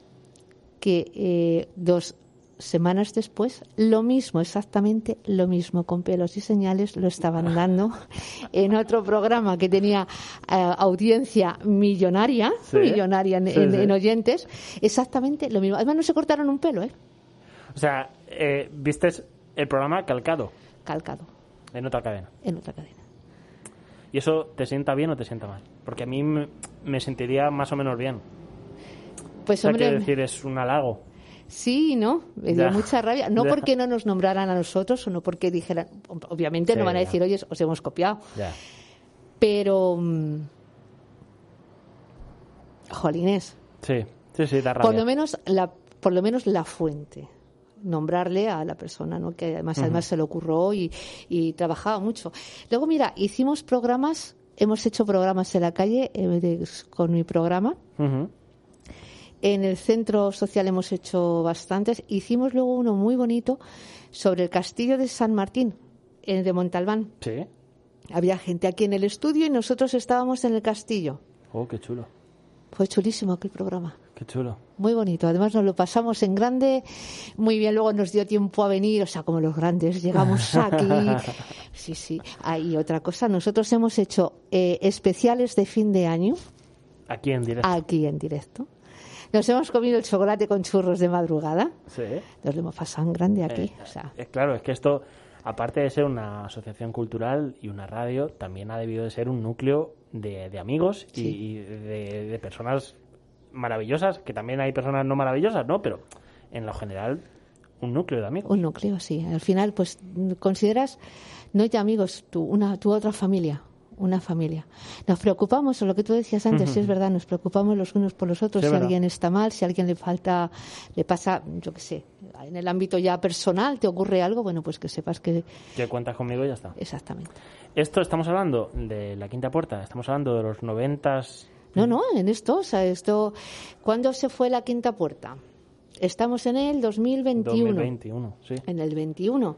Que eh, dos semanas después, lo mismo, exactamente lo mismo, con pelos y señales, lo estaban dando en otro programa que tenía eh, audiencia millonaria, Sí. millonaria en, Sí, en- sí. en oyentes, exactamente lo mismo. Además, no se cortaron un pelo, ¿eh? O sea, eh, vistes el programa calcado Calcado en otra cadena. en otra cadena. ¿Y eso te sienta bien o te sienta mal? Porque a mí me, me sentiría más o menos bien. Pues, O sea, hombre, quiero decir, es un halago. Sí, ¿no? Me dio Ya. mucha rabia. No Ya. porque no nos nombraran a nosotros o no porque dijeran. Obviamente Sí, no van a ya. decir, oye, os hemos copiado. Pero. mm, Jolines. Sí, sí, sí, da rabia. Por lo menos la, por lo menos la fuente. Nombrarle a la persona, ¿no? Que además, además se le ocurrió y, y trabajaba mucho. Luego, mira, hicimos programas, hemos hecho programas en la calle eh, de- con mi programa. En el centro social hemos hecho bastantes. Hicimos luego uno muy bonito sobre el castillo de San Martín, en de Montalbán. Sí. Había gente aquí en el estudio y nosotros estábamos en el castillo. Oh, qué chulo. Fue chulísimo aquel programa. Qué chulo. Muy bonito. Además nos lo pasamos en grande. Muy bien. Luego nos dio tiempo a venir. O sea, como los grandes. Llegamos aquí. Sí, sí. Ah, y otra cosa. Nosotros hemos hecho eh, especiales de fin de año Aquí en directo. aquí en directo. Nos hemos comido el chocolate con churros de madrugada. Sí. Nos lo hemos pasado en grande aquí. Eh, o sea, eh, claro, es que esto, aparte de ser una asociación cultural y una radio, también ha debido de ser un núcleo de, de amigos y- Sí. y, de, de personas maravillosas, que también hay personas no maravillosas, ¿no? Pero en lo general, un núcleo de amigos. un núcleo, sí. Al final, pues consideras, no ya amigos, tu, una, tu otra familia. Una familia. Nos preocupamos, o lo que tú decías antes, sí es verdad, nos preocupamos los unos por los otros. Sí, si verdad. alguien está mal, si a alguien le falta, le pasa, yo qué sé, en el ámbito ya personal te ocurre algo, bueno, pues que sepas que Que cuentas conmigo y ya está. exactamente. Esto estamos hablando de la quinta puerta, estamos hablando de los noventas. No, no, en esto, o sea, esto, ¿cuándo se fue la quinta puerta? Estamos en el 2021. 2021, sí. En el 21.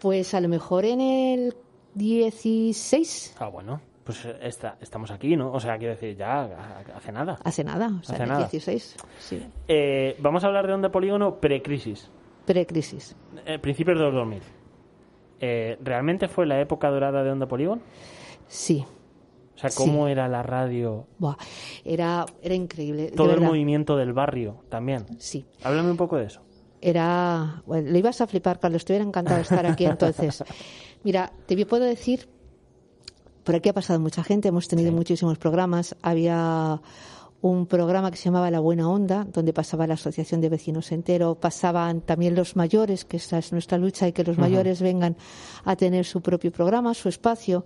Pues a lo mejor en el 16, Ah, bueno, pues eh, está, estamos aquí, ¿no? O sea, quiero decir, ya ha- hace nada. hace nada, o sea, Hace en el nada. 16, sí, Eh, vamos a hablar de onda polígono precrisis, precrisis. eh, principios de los 2000. Eh, ¿Realmente fue la época dorada de onda polígono? Sí, O sea, Sí. ¿cómo era la radio? Buah, era, era increíble. Todo el movimiento del barrio también. Sí, Háblame un poco de eso. Era. Bueno, le ibas a flipar, Carlos, estuviera encantado de estar aquí entonces. Mira, te puedo decir, por aquí ha pasado mucha gente, hemos tenido muchísimos programas. Había un programa que se llamaba La Buena Onda, donde pasaba la Asociación de Vecinos Entero, pasaban también los mayores, que esa es nuestra lucha, y que los mayores vengan a tener su propio programa, su espacio.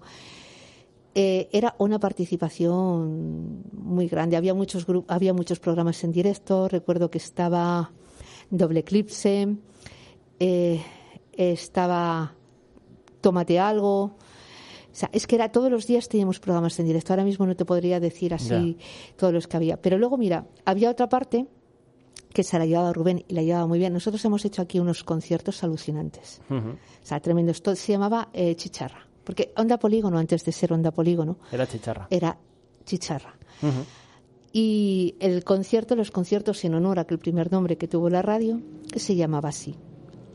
Eh, era una participación muy grande. Había muchos había muchos programas en directo. Recuerdo que estaba Doble Eclipse, eh, estaba Tómate algo. O sea, es que era todos los días teníamos programas en directo. Ahora mismo no te podría decir así todos los que había. Pero luego, mira, había otra parte que se la llevaba Rubén y la llevaba muy bien. Nosotros hemos hecho aquí unos conciertos alucinantes. O sea, tremendo. Esto se llamaba eh, Chicharra. Porque Onda Polígono, antes de ser Onda Polígono, Era chicharra. era Chicharra. Y el concierto, los conciertos en honor a aquel primer nombre que tuvo la radio, que se llamaba así,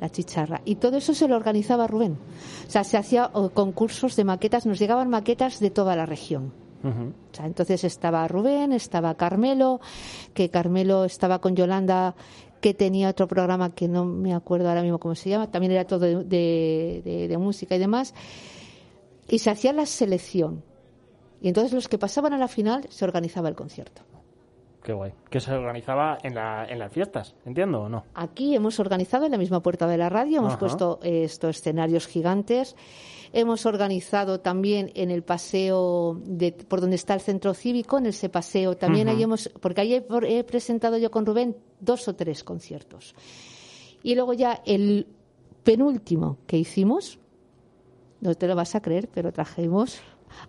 La Chicharra. Y todo eso se lo organizaba Rubén. O sea, se hacía oh, concursos de maquetas, nos llegaban maquetas de toda la región. O sea, entonces estaba Rubén, estaba Carmelo, que Carmelo estaba con Yolanda, que tenía otro programa que no me acuerdo ahora mismo cómo se llama, también era todo de, de- de- de música y demás. Y se hacía la selección. Y entonces los que pasaban a la final se organizaba el concierto. Qué guay. Que se organizaba en, la, en las fiestas, ¿entiendo o no? Aquí hemos organizado en la misma puerta de la radio, hemos Ajá. puesto eh, estos escenarios gigantes. Hemos organizado también en el paseo de, por donde está el centro cívico, en ese paseo también ahí hemos, porque ahí he, he presentado yo con Rubén dos o tres conciertos. Y luego ya el penúltimo que hicimos, no te lo vas a creer, pero trajimos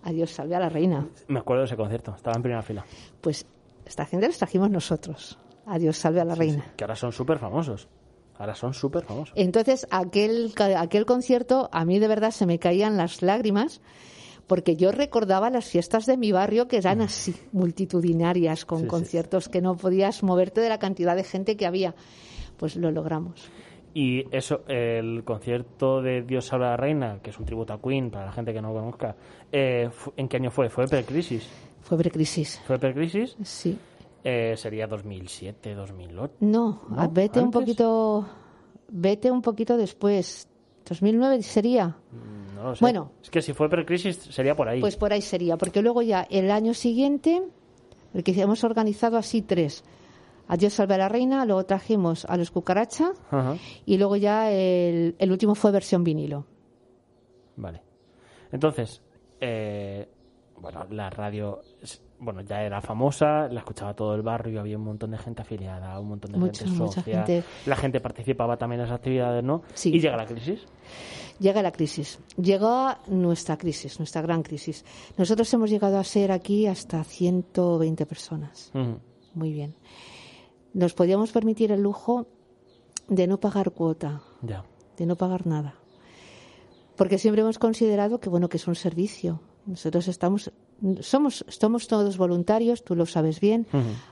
a Dios salve a la reina. Me acuerdo de ese concierto, estaba en primera fila. Pues esta gente los trajimos nosotros. A Dios salve a la reina. Que ahora son súper famosos. Ahora son súper famosos. Entonces, aquel, aquel concierto, a mí de verdad se me caían las lágrimas, porque yo recordaba las fiestas de mi barrio que eran así, multitudinarias, con Sí, sí. conciertos que no podías moverte de la cantidad de gente que había. Pues lo logramos. Y eso, el concierto de Dios salve a la reina, que es un tributo a Queen, para la gente que no lo conozca, eh, ¿en qué año fue? ¿Fue precrisis? Fue precrisis. ¿Fue precrisis? Sí. Eh, sería 2007, 2008. No, ¿No? vete un poquito, vete un poquito después. 2009 sería. Mm, No lo sé. Bueno. Es que si fue precrisis sería por ahí. Pues por ahí sería, porque luego ya el año siguiente, el que hemos organizado así tres. Adiós salve a la reina, luego trajimos a los cucaracha Ajá. y luego ya el, el último fue versión vinilo. Vale. Entonces, eh, bueno, la radio, bueno, ya era famosa, la escuchaba todo el barrio, había un montón de gente afiliada, un montón de Mucha, gente mucha socia, gente. la gente participaba también en esas actividades, ¿no? Sí. Y llega la crisis. Llega la crisis, llega nuestra crisis, nuestra gran crisis. Nosotros hemos llegado a ser aquí hasta 120 personas. Muy bien. Nos podíamos permitir el lujo de no pagar cuota, Ya. de no pagar nada. Porque siempre hemos considerado que bueno, que es un servicio. Nosotros estamos somos somos todos voluntarios, tú lo sabes bien.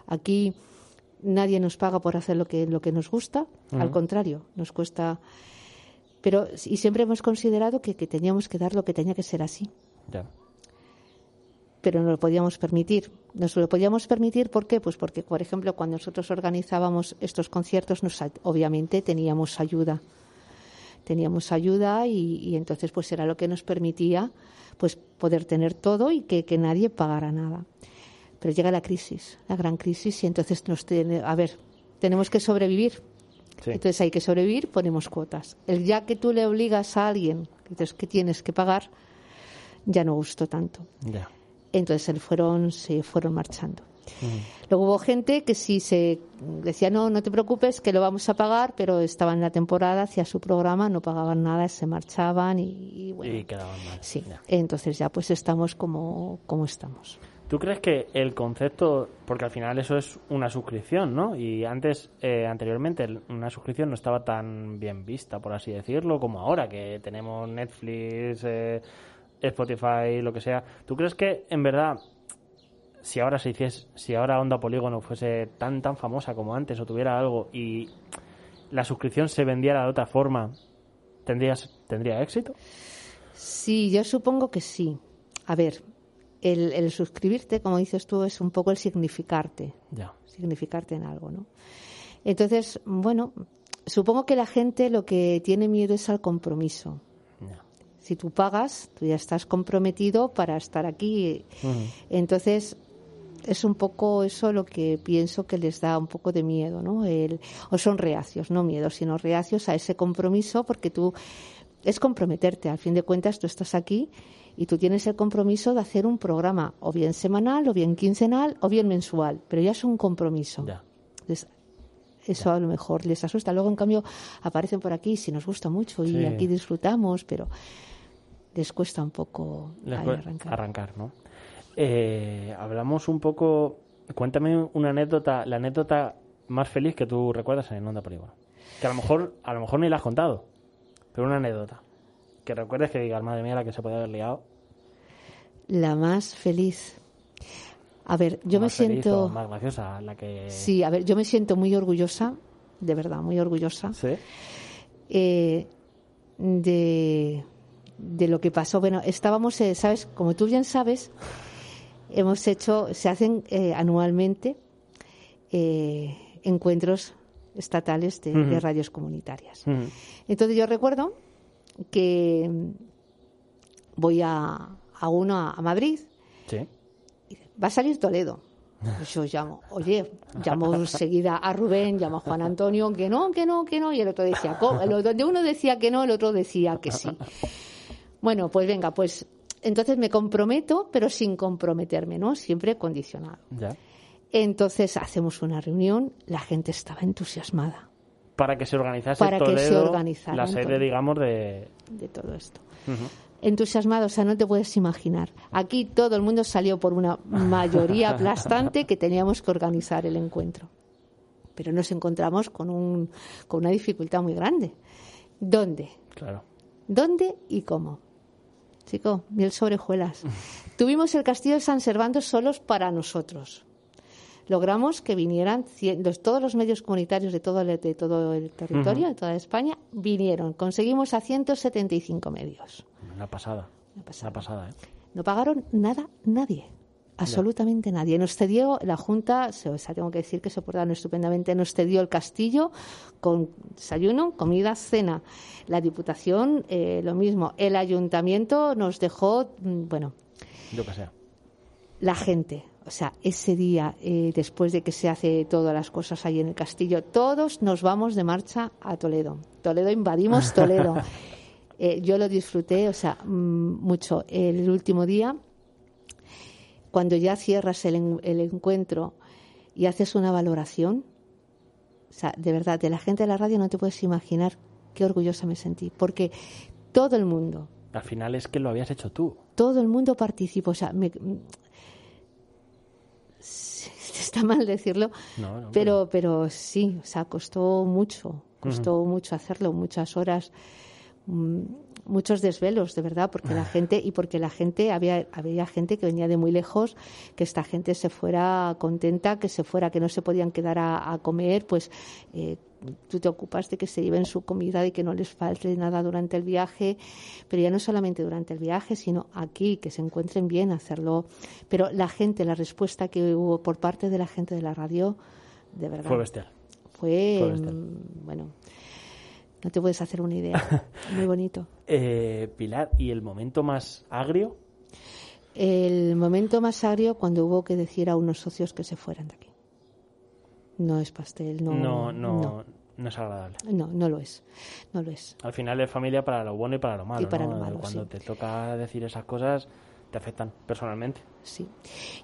Aquí nadie nos paga por hacer lo que lo que nos gusta, al contrario, nos cuesta pero y siempre hemos considerado que, que teníamos que dar lo que tenía que ser así Ya. Pero no lo podíamos permitir. Nos lo podíamos permitir, ¿por qué? Pues porque, por ejemplo, cuando nosotros organizábamos estos conciertos, nos, obviamente teníamos ayuda. Teníamos ayuda y, y entonces pues era lo que nos permitía pues poder tener todo y que, que nadie pagara nada. Pero llega la crisis, la gran crisis, y entonces nos tiene, a ver, tenemos que sobrevivir. Sí. Entonces hay que sobrevivir, ponemos cuotas. El ya que tú le obligas a alguien entonces, que tienes que pagar, ya no gustó tanto. Ya. Entonces se fueron, se fueron marchando. Luego hubo gente que sí se decía, no, no te preocupes, que lo vamos a pagar, pero estaban en la temporada, hacía su programa, no pagaban nada, se marchaban y, y bueno. Y quedaban mal. Sí, Ya. entonces ya pues estamos como, como estamos. ¿Tú crees que el concepto, porque al final eso es una suscripción, ¿no? Y antes, eh, anteriormente, una suscripción no estaba tan bien vista, por así decirlo, como ahora, que tenemos Netflix, eh, Spotify, lo que sea. ¿Tú crees que, en verdad, si ahora se hiciese, si ahora Onda Polígono fuese tan, tan famosa como antes, o tuviera algo, y la suscripción se vendiera de otra forma, ¿tendrías, ¿tendría éxito? Sí, yo supongo que sí. A ver, el, el suscribirte, como dices tú, es un poco el significarte. Ya. significarte en algo, ¿no? Entonces, bueno, supongo que la gente lo que tiene miedo es al compromiso. Si tú pagas, tú ya estás comprometido para estar aquí. Entonces, es un poco eso lo que pienso que les da un poco de miedo, ¿no? El, o son reacios, no miedo, sino reacios a ese compromiso porque tú es comprometerte. Al fin de cuentas, tú estás aquí y tú tienes el compromiso de hacer un programa, o bien semanal, o bien quincenal, o bien mensual, pero ya es un compromiso. Ya. Entonces, eso a lo mejor les asusta. Luego, en cambio, aparecen por aquí si nos gusta mucho y Sí. aquí disfrutamos, pero les cuesta un poco Les arrancar. arrancar, ¿no? Eh, hablamos un poco. Cuéntame una anécdota, la anécdota más feliz que tú recuerdas en Onda Polígono. Que a lo mejor, a lo mejor ni la has contado, pero una anécdota. Que recuerdes que digas, madre mía, la que se puede haber liado. La más feliz. A ver, yo me más feliz siento. o más graciosa, la que. Sí, a ver, yo me siento muy orgullosa, de verdad, muy orgullosa. Sí. eh, de, de lo que pasó. Bueno, estábamos, eh, ¿sabes? Como tú bien sabes, hemos hecho, se hacen eh, anualmente eh, encuentros estatales de, de radios comunitarias. Entonces yo recuerdo que voy a, a uno a, a Madrid, Sí. va a salir Toledo. Yo llamo, oye, llamo enseguida a Rubén, llamo a Juan Antonio, que no, que no, que no, y el otro decía, ¿cómo? El- donde uno decía que no, el otro decía que sí. Bueno, pues venga, pues entonces me comprometo, pero sin comprometerme, ¿no? Siempre condicionado. Ya. Entonces hacemos una reunión, la gente estaba entusiasmada Para que se organizase Para que Toledo, se organizara la sede, digamos, de. de todo esto. Ujú. entusiasmado, o sea, no te puedes imaginar. Aquí todo el mundo salió por una mayoría aplastante que teníamos que organizar el encuentro. Pero nos encontramos con, un, con una dificultad muy grande. ¿Dónde? Claro. ¿Dónde y cómo? Chico, miel sobre hojuelas. Tuvimos el castillo de San Servando solos para nosotros. Logramos que vinieran cien- los- todos los medios comunitarios de todo el, de todo el territorio, de toda España, vinieron. Conseguimos a 175 medios. Una pasada. Una pasada. Una pasada, ¿eh? No pagaron nada nadie. Absolutamente nadie. Nos cedió, la Junta, o sea, tengo que decir que se portaron estupendamente, nos cedió el castillo con desayuno, comida, cena. La Diputación, eh, lo mismo. El Ayuntamiento nos dejó, mm, bueno, Yo que sé. la gente. O sea, ese día, eh, después de que se hace todas las cosas ahí en el castillo, todos nos vamos de marcha a Toledo. Toledo, invadimos Toledo. Eh, yo lo disfruté, o sea, mm, mucho. El último día cuando ya cierras el, el encuentro y haces una valoración, o sea, de verdad, de la gente de la radio no te puedes imaginar qué orgullosa me sentí, porque todo el mundo, Al final es que lo habías hecho tú. todo el mundo participó, o sea, me- está mal decirlo, No, no, pero, pero sí, o sea, costó mucho, costó mucho hacerlo, muchas horas, muchos desvelos, de verdad, porque la gente, y porque la gente, había, había gente que venía de muy lejos, que esta gente se fuera contenta, que se fuera, que no se podían quedar a, a comer, pues eh, tú te ocupas de que se lleven su comida y que no les falte nada durante el viaje, pero ya no solamente durante el viaje, sino aquí, que se encuentren bien, hacerlo. Pero la gente, la respuesta que hubo por parte de la gente de la radio, de verdad, Fue bestial. fue, Fue bestial. mm, bueno, no te puedes hacer una idea. Muy bonito. Eh, Pilar, ¿y el momento más agrio? El momento más agrio cuando hubo que decir a unos socios que se fueran de aquí. No es pastel, no. No, no, No, no, es agradable. no, no lo es. No lo es. Al final es familia para lo bueno y para lo malo. Y para ¿no? lo malo, Cuando sí. te toca decir esas cosas, te afectan personalmente. Sí.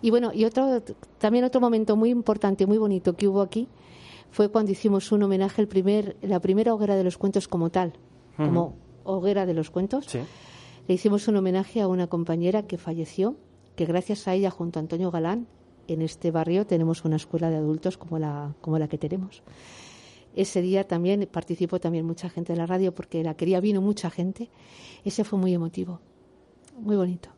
Y bueno, y otro, también otro momento muy importante, muy bonito que hubo aquí fue cuando hicimos un homenaje, el primer, la primera hoguera de los cuentos como tal, como hoguera de los cuentos. Sí. Le hicimos un homenaje a una compañera que falleció, que gracias a ella, junto a Antonio Galán, en este barrio tenemos una escuela de adultos como la, como la que tenemos. Ese día también participó también mucha gente de la radio porque la quería, vino mucha gente. Ese fue muy emotivo, muy bonito.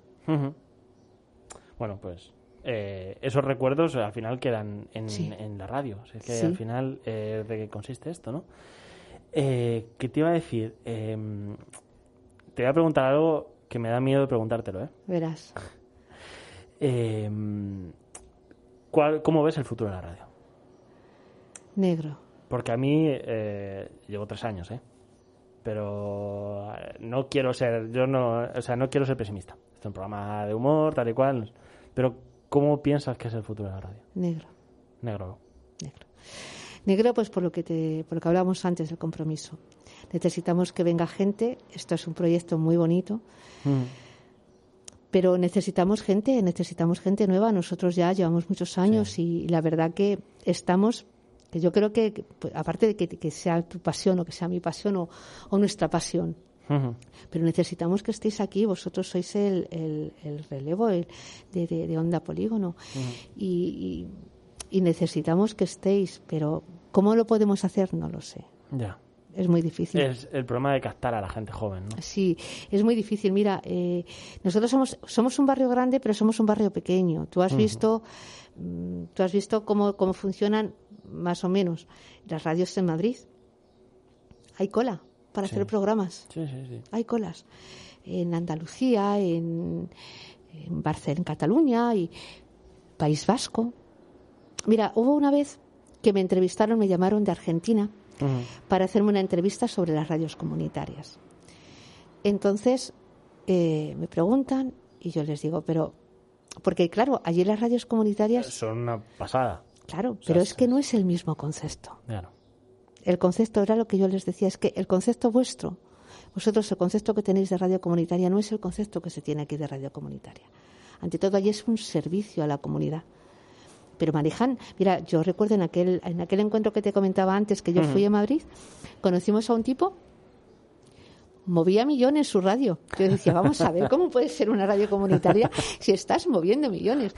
Bueno, pues eh, esos recuerdos eh, al final quedan en, Sí. en la radio. O sea, es que Sí. al final eh, de qué consiste esto, ¿no? Eh, ¿Qué te iba a decir? Eh, te voy a preguntar algo que me da miedo de preguntártelo, ¿eh? Verás. Eh, ¿cuál- ¿Cómo ves el futuro de la radio? Negro. Porque a mí eh, llevo tres años, ¿eh? Pero eh, no quiero ser, yo no, o sea, no quiero ser pesimista. Esto es un programa de humor, tal y cual. Pero ¿cómo piensas que es el futuro de la radio? Negro. Negro. Negro. Negro, pues por lo que te, por lo que hablábamos antes del compromiso. Necesitamos que venga gente. Esto es un proyecto muy bonito, pero necesitamos gente, necesitamos gente nueva. Nosotros ya llevamos muchos años y la verdad que estamos, que yo creo que, pues, aparte de que, que sea tu pasión o que sea mi pasión o, o nuestra pasión, Pero necesitamos que estéis aquí. Vosotros sois el, el- el relevo el- de, de- de Onda Polígono y, y- y necesitamos que estéis, pero ¿cómo lo podemos hacer? No lo sé. Ya. Es muy difícil. Es el problema de captar a la gente joven, ¿no? Sí, es muy difícil. Mira, eh, nosotros somos, somos un barrio grande, pero somos un barrio pequeño. Tú has visto, mm, tú has visto cómo, cómo funcionan más o menos las radios en Madrid. Hay cola para hacer programas. Sí, sí, sí. Hay colas en Andalucía, en, en Barcelona, en Cataluña y País Vasco. Mira, hubo una vez que me entrevistaron, me llamaron de Argentina para hacerme una entrevista sobre las radios comunitarias. Entonces eh, me preguntan y yo les digo, pero porque claro, allí las radios comunitarias, Son una pasada. claro, pero es que no es el mismo concepto. Claro. El concepto era lo que yo les decía, es que el concepto vuestro, vosotros el concepto que tenéis de radio comunitaria no es el concepto que se tiene aquí de radio comunitaria. Ante todo, allí es un servicio a la comunidad. Pero manejan, mira, yo recuerdo en aquel, en aquel encuentro que te comentaba antes que yo fui a Madrid, conocimos a un tipo, movía millones su radio. Yo decía, vamos a ver, ¿cómo puede ser una radio comunitaria si estás moviendo millones?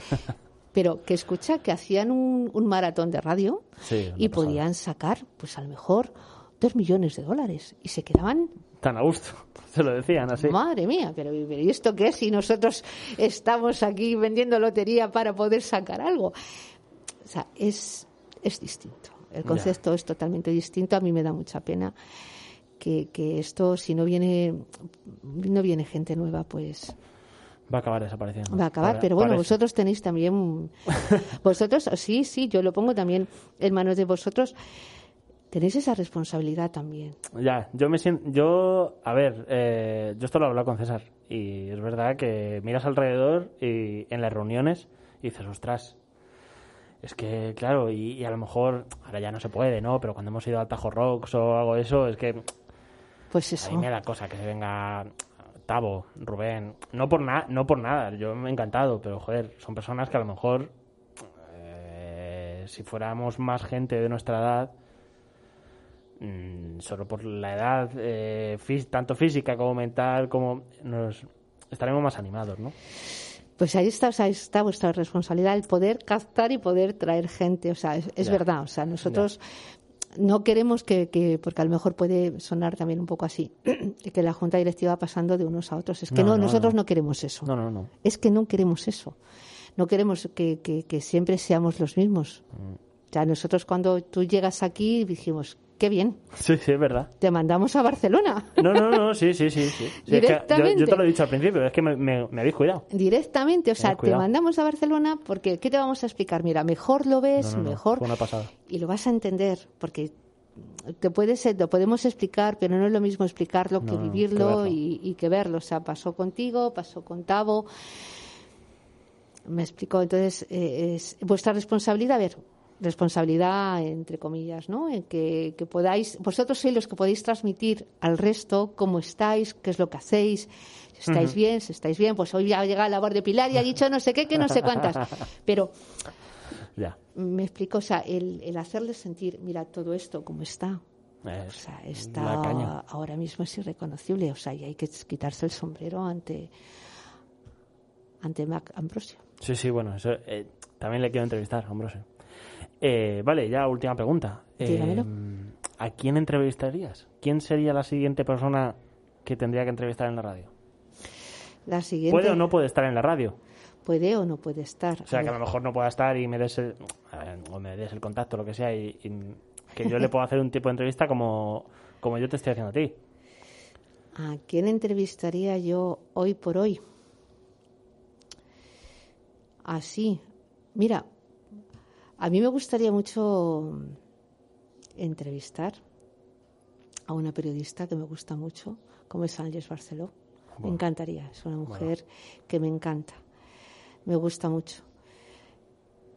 Pero que escucha que hacían un, un maratón de radio Sí, y pasada. podían sacar, pues a lo mejor, dos millones de dólares. Y se quedaban, Tan a gusto. Se lo decían así. madre mía, pero, pero ¿y esto qué es? Si nosotros estamos aquí vendiendo lotería para poder sacar algo. O sea, es, es distinto. El Ya. concepto es totalmente distinto. A mí me da mucha pena que, que esto, si no viene, no viene gente nueva, pues Va a acabar desapareciendo. va a acabar. Pero bueno, parece. vosotros tenéis también, vosotros, sí, sí, yo lo pongo también en manos de vosotros. Tenéis esa responsabilidad también. Ya, yo me siento. Yo, a ver, eh, yo esto lo he hablado con César. Y es verdad que miras alrededor y en las reuniones y dices, ostras. Es que, claro, y, y a lo mejor, ahora ya no se puede, ¿no? Pero cuando hemos ido al Tajo Rocks o algo de eso, es que Pues a eso. mí me da cosa que se venga Gustavo, Rubén, no por, na- no por nada, yo me he encantado, pero joder, son personas que a lo mejor, eh, si fuéramos más gente de nuestra edad, mm, solo por la edad, eh, fí- tanto física como mental, como nos estaremos más animados, ¿no? Pues ahí está, o sea, ahí está vuestra responsabilidad, el poder captar y poder traer gente. O sea, es, verdad. O sea, nosotros no queremos que, que- porque a lo mejor puede sonar también un poco así, que la junta directiva va pasando de unos a otros. Es que No, no, no, nosotros no. no queremos eso. No, no, no. Es que no queremos eso. No queremos que, que- que siempre seamos los mismos. Mm. O sea, nosotros cuando tú llegas aquí dijimos, qué bien, Sí, sí, es verdad. te mandamos a Barcelona. No, no, no, sí, sí, sí. sí. Sí, es que yo- Directamente. yo, te lo he dicho al principio, es que me, me- me habéis cuidado. Directamente, o sea, te mandamos a Barcelona porque, ¿qué te vamos a explicar? Mira, mejor lo ves, No, no, no, mejor... fue una pasada. y lo vas a entender porque te puedes lo podemos explicar pero no es lo mismo explicarlo que No, no, que vivirlo y, y que verlo o sea pasó contigo pasó con Tavo me explico entonces eh, es vuestra responsabilidad a ver responsabilidad entre comillas no en que, que podáis vosotros sois los que podéis transmitir al resto cómo estáis qué es lo que hacéis si estáis bien si estáis bien pues hoy ya ha llegado la voz de Pilar y ha dicho no sé qué que no sé cuántas pero Ya. me explico, o sea, el, el hacerles sentir, mira, todo esto como está. O sea, está ahora mismo es irreconocible, o sea, y hay que quitarse el sombrero ante ante Mac Ambrosio. Sí, sí, bueno, eso, eh, también le quiero entrevistar, Ambrosio. Eh, vale, ya última pregunta. Eh. ¿A quién entrevistarías? ¿Quién sería la siguiente persona que tendría que entrevistar en la radio? La siguiente ¿Puede o no puede estar en la radio? puede o no puede estar. O sea, A que a ver, lo mejor no pueda estar y me des el, eh, o me des el contacto, lo que sea, y, y que yo le puedo hacer un tipo de entrevista como, como yo te estoy haciendo a ti. ¿A quién entrevistaría yo hoy por hoy? Así. Mira, a mí me gustaría mucho entrevistar a una periodista que me gusta mucho, como es Ángeles Barceló. Me encantaría, es una mujer que me encanta, me gusta mucho.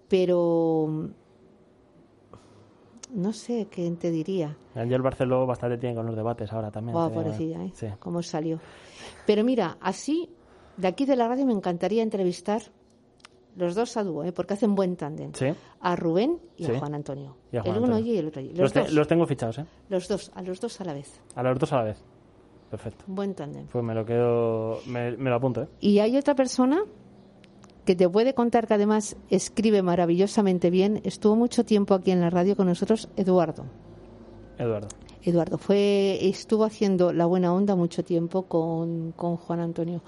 Pero no sé quién te diría. Ángel Barceló bastante tiene con los debates ahora también. Pobrecilla, ¿eh? Sí. Cómo salió. Pero mira, así, de aquí de la radio me encantaría entrevistar los dos a dúo, ¿eh? porque hacen buen tándem. Sí. A Rubén y Sí. a Juan Antonio. A Juan el uno Antonio. y el otro. allí. Los, Los, te- los tengo fichados, ¿eh? los dos, a los dos a la vez. A los dos a la vez. Perfecto. Buen tándem. Pues me lo quedo, me, me lo apunto, ¿eh? Y hay otra persona que te puede contar que además escribe maravillosamente bien. Estuvo mucho tiempo aquí en la radio con nosotros, Eduardo. Eduardo. Eduardo fue estuvo haciendo la buena onda mucho tiempo con, con Juan Antonio.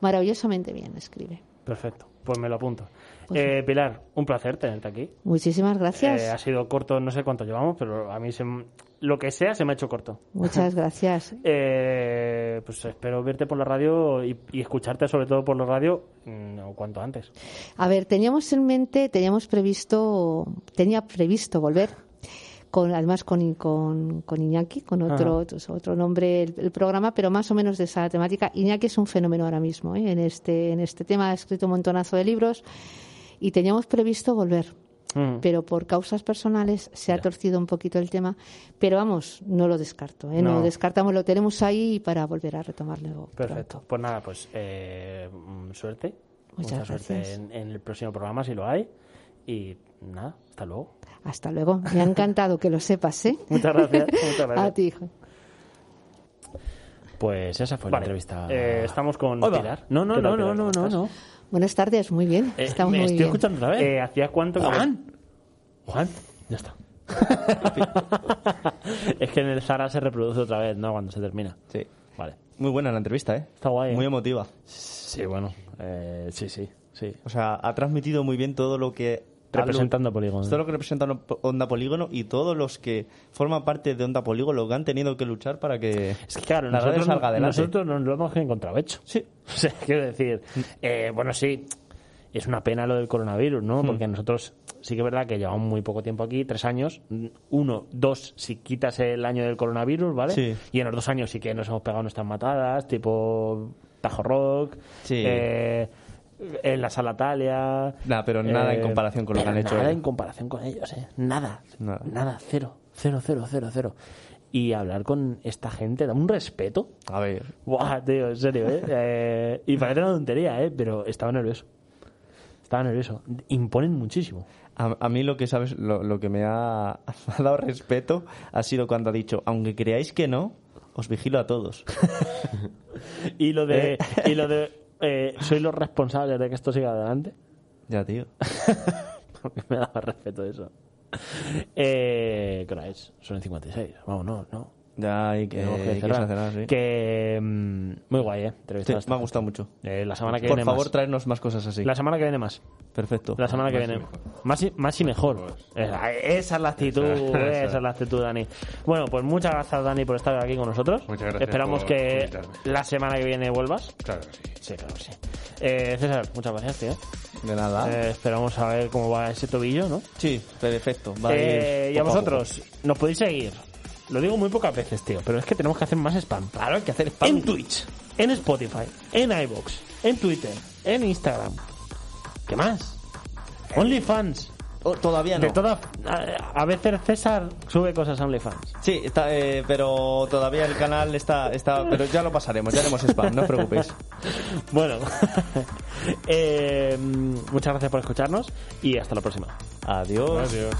Maravillosamente bien escribe. Perfecto. Pues me lo apunto. Pues Eh, Pilar, un placer tenerte aquí. Muchísimas gracias. Eh, ha sido corto, no sé cuánto llevamos, pero a mí se lo que sea se me ha hecho corto. Muchas gracias. Eh, pues espero verte por la radio y, y escucharte sobre todo por la radio mm, cuanto antes. A ver, teníamos en mente, teníamos previsto, tenía previsto volver, con, además con, con, con Iñaki, con otro, otro, otro nombre el, el programa, pero más o menos de esa temática. Iñaki es un fenómeno ahora mismo ¿eh? en, este, en este tema, ha escrito un montonazo de libros y teníamos previsto volver. Mm. Pero por causas personales se ha torcido un poquito el tema. Pero vamos, no lo descarto. ¿eh? No. No. lo descartamos, lo tenemos ahí para volver a retomarlo. Perfecto. pronto. Pues nada, pues eh, mm, suerte. Muchas Mucha suerte en el próximo programa si lo hay. Y nada, hasta luego. Hasta luego. Me ha encantado que lo sepas, ¿eh? Muchas gracias. Muchas gracias. A ti, hijo. Pues esa fue la entrevista. eh, estamos con Hola. Pilar. No, no, ¿Qué no, tal, no, Pilar? no, ¿Cómo no, no. Buenas tardes, muy bien. Eh, Está me muy estoy bien. escuchando otra vez. Eh, ¿Hacía cuánto que Juan. Juan, ya está. es que en el Zara se reproduce otra vez, ¿no? Cuando se termina. Sí. Vale. Muy buena la entrevista, ¿eh? Está guay. ¿eh? Muy emotiva. Sí, bueno. eh, sí, sí, sí. O sea, ha transmitido muy bien todo lo que... Representando Polígono. Todo lo que representa Onda Polígono y todos los que forman parte de Onda Polígono, lo que han tenido que luchar para que Es que claro, la radio nosotros, salga adelante. nosotros nos lo hemos encontrado hecho. Sí. O sea, quiero decir, eh, bueno, sí, es una pena lo del coronavirus, ¿no? Porque nosotros sí que es verdad que llevamos muy poco tiempo aquí, tres años, uno, dos, si quitas el año del coronavirus, ¿vale? Sí. Y en los dos años sí que nos hemos pegado nuestras matadas, tipo Tajo Rock, Sí. eh, en la sala Talia. Nah, pero nada en eh, comparación con lo que han hecho Nada ellos. en comparación con ellos, ¿eh? Nada, Nada. nada, cero, cero, cero, cero, cero. y hablar con esta gente da un respeto. A ver. Buah, tío, en serio, ¿eh? Eh, y parece una tontería, ¿eh? Pero estaba nervioso. Estaba nervioso. Imponen muchísimo. A, a mí lo que sabes, lo, lo que me ha, ha dado respeto ha sido cuando ha dicho, aunque creáis que no, os vigilo a todos. Y lo de, y lo de eh, soy los responsables de que esto siga adelante. ya, tío. Porque me daba respeto eso. Eh, ¿Qué hora es? Son en 56. Vamos, no, no. Ya hay que, que hay que cerrar. cerrar, sí. Que, mm, muy guay, ¿eh? Sí, Entrevistas. me ha gustado mucho. Eh, la semana que Por viene favor, más. traernos más cosas así. La semana que viene más. Perfecto. La semana que Más y viene. Más y, más y mejor. Esa, esa es la actitud, Esa, esa. esa es la actitud, Dani. Bueno, pues muchas gracias, Dani, por estar aquí con nosotros. Muchas gracias Esperamos que invitarme. la semana que viene vuelvas. Claro que sí. Sí, claro que sí. Eh, César, muchas gracias, tío. De nada. Eh, esperamos a ver cómo va ese tobillo, ¿no? sí, perfecto. Va a ir Eh, y a poco vosotros, nos podéis seguir. Lo digo muy pocas veces, tío, pero es que tenemos que hacer más spam. Claro, hay que hacer spam. En Twitch, en Spotify, en iBox, en Twitter, en Instagram. ¿Qué más? OnlyFans. Oh, todavía no. De todas. A, a veces César sube cosas a OnlyFans. Sí, está, eh, pero todavía el canal está, está... Pero ya lo pasaremos, ya haremos spam, no os preocupéis. Bueno, eh, muchas gracias por escucharnos y hasta la próxima. Adiós. Adiós.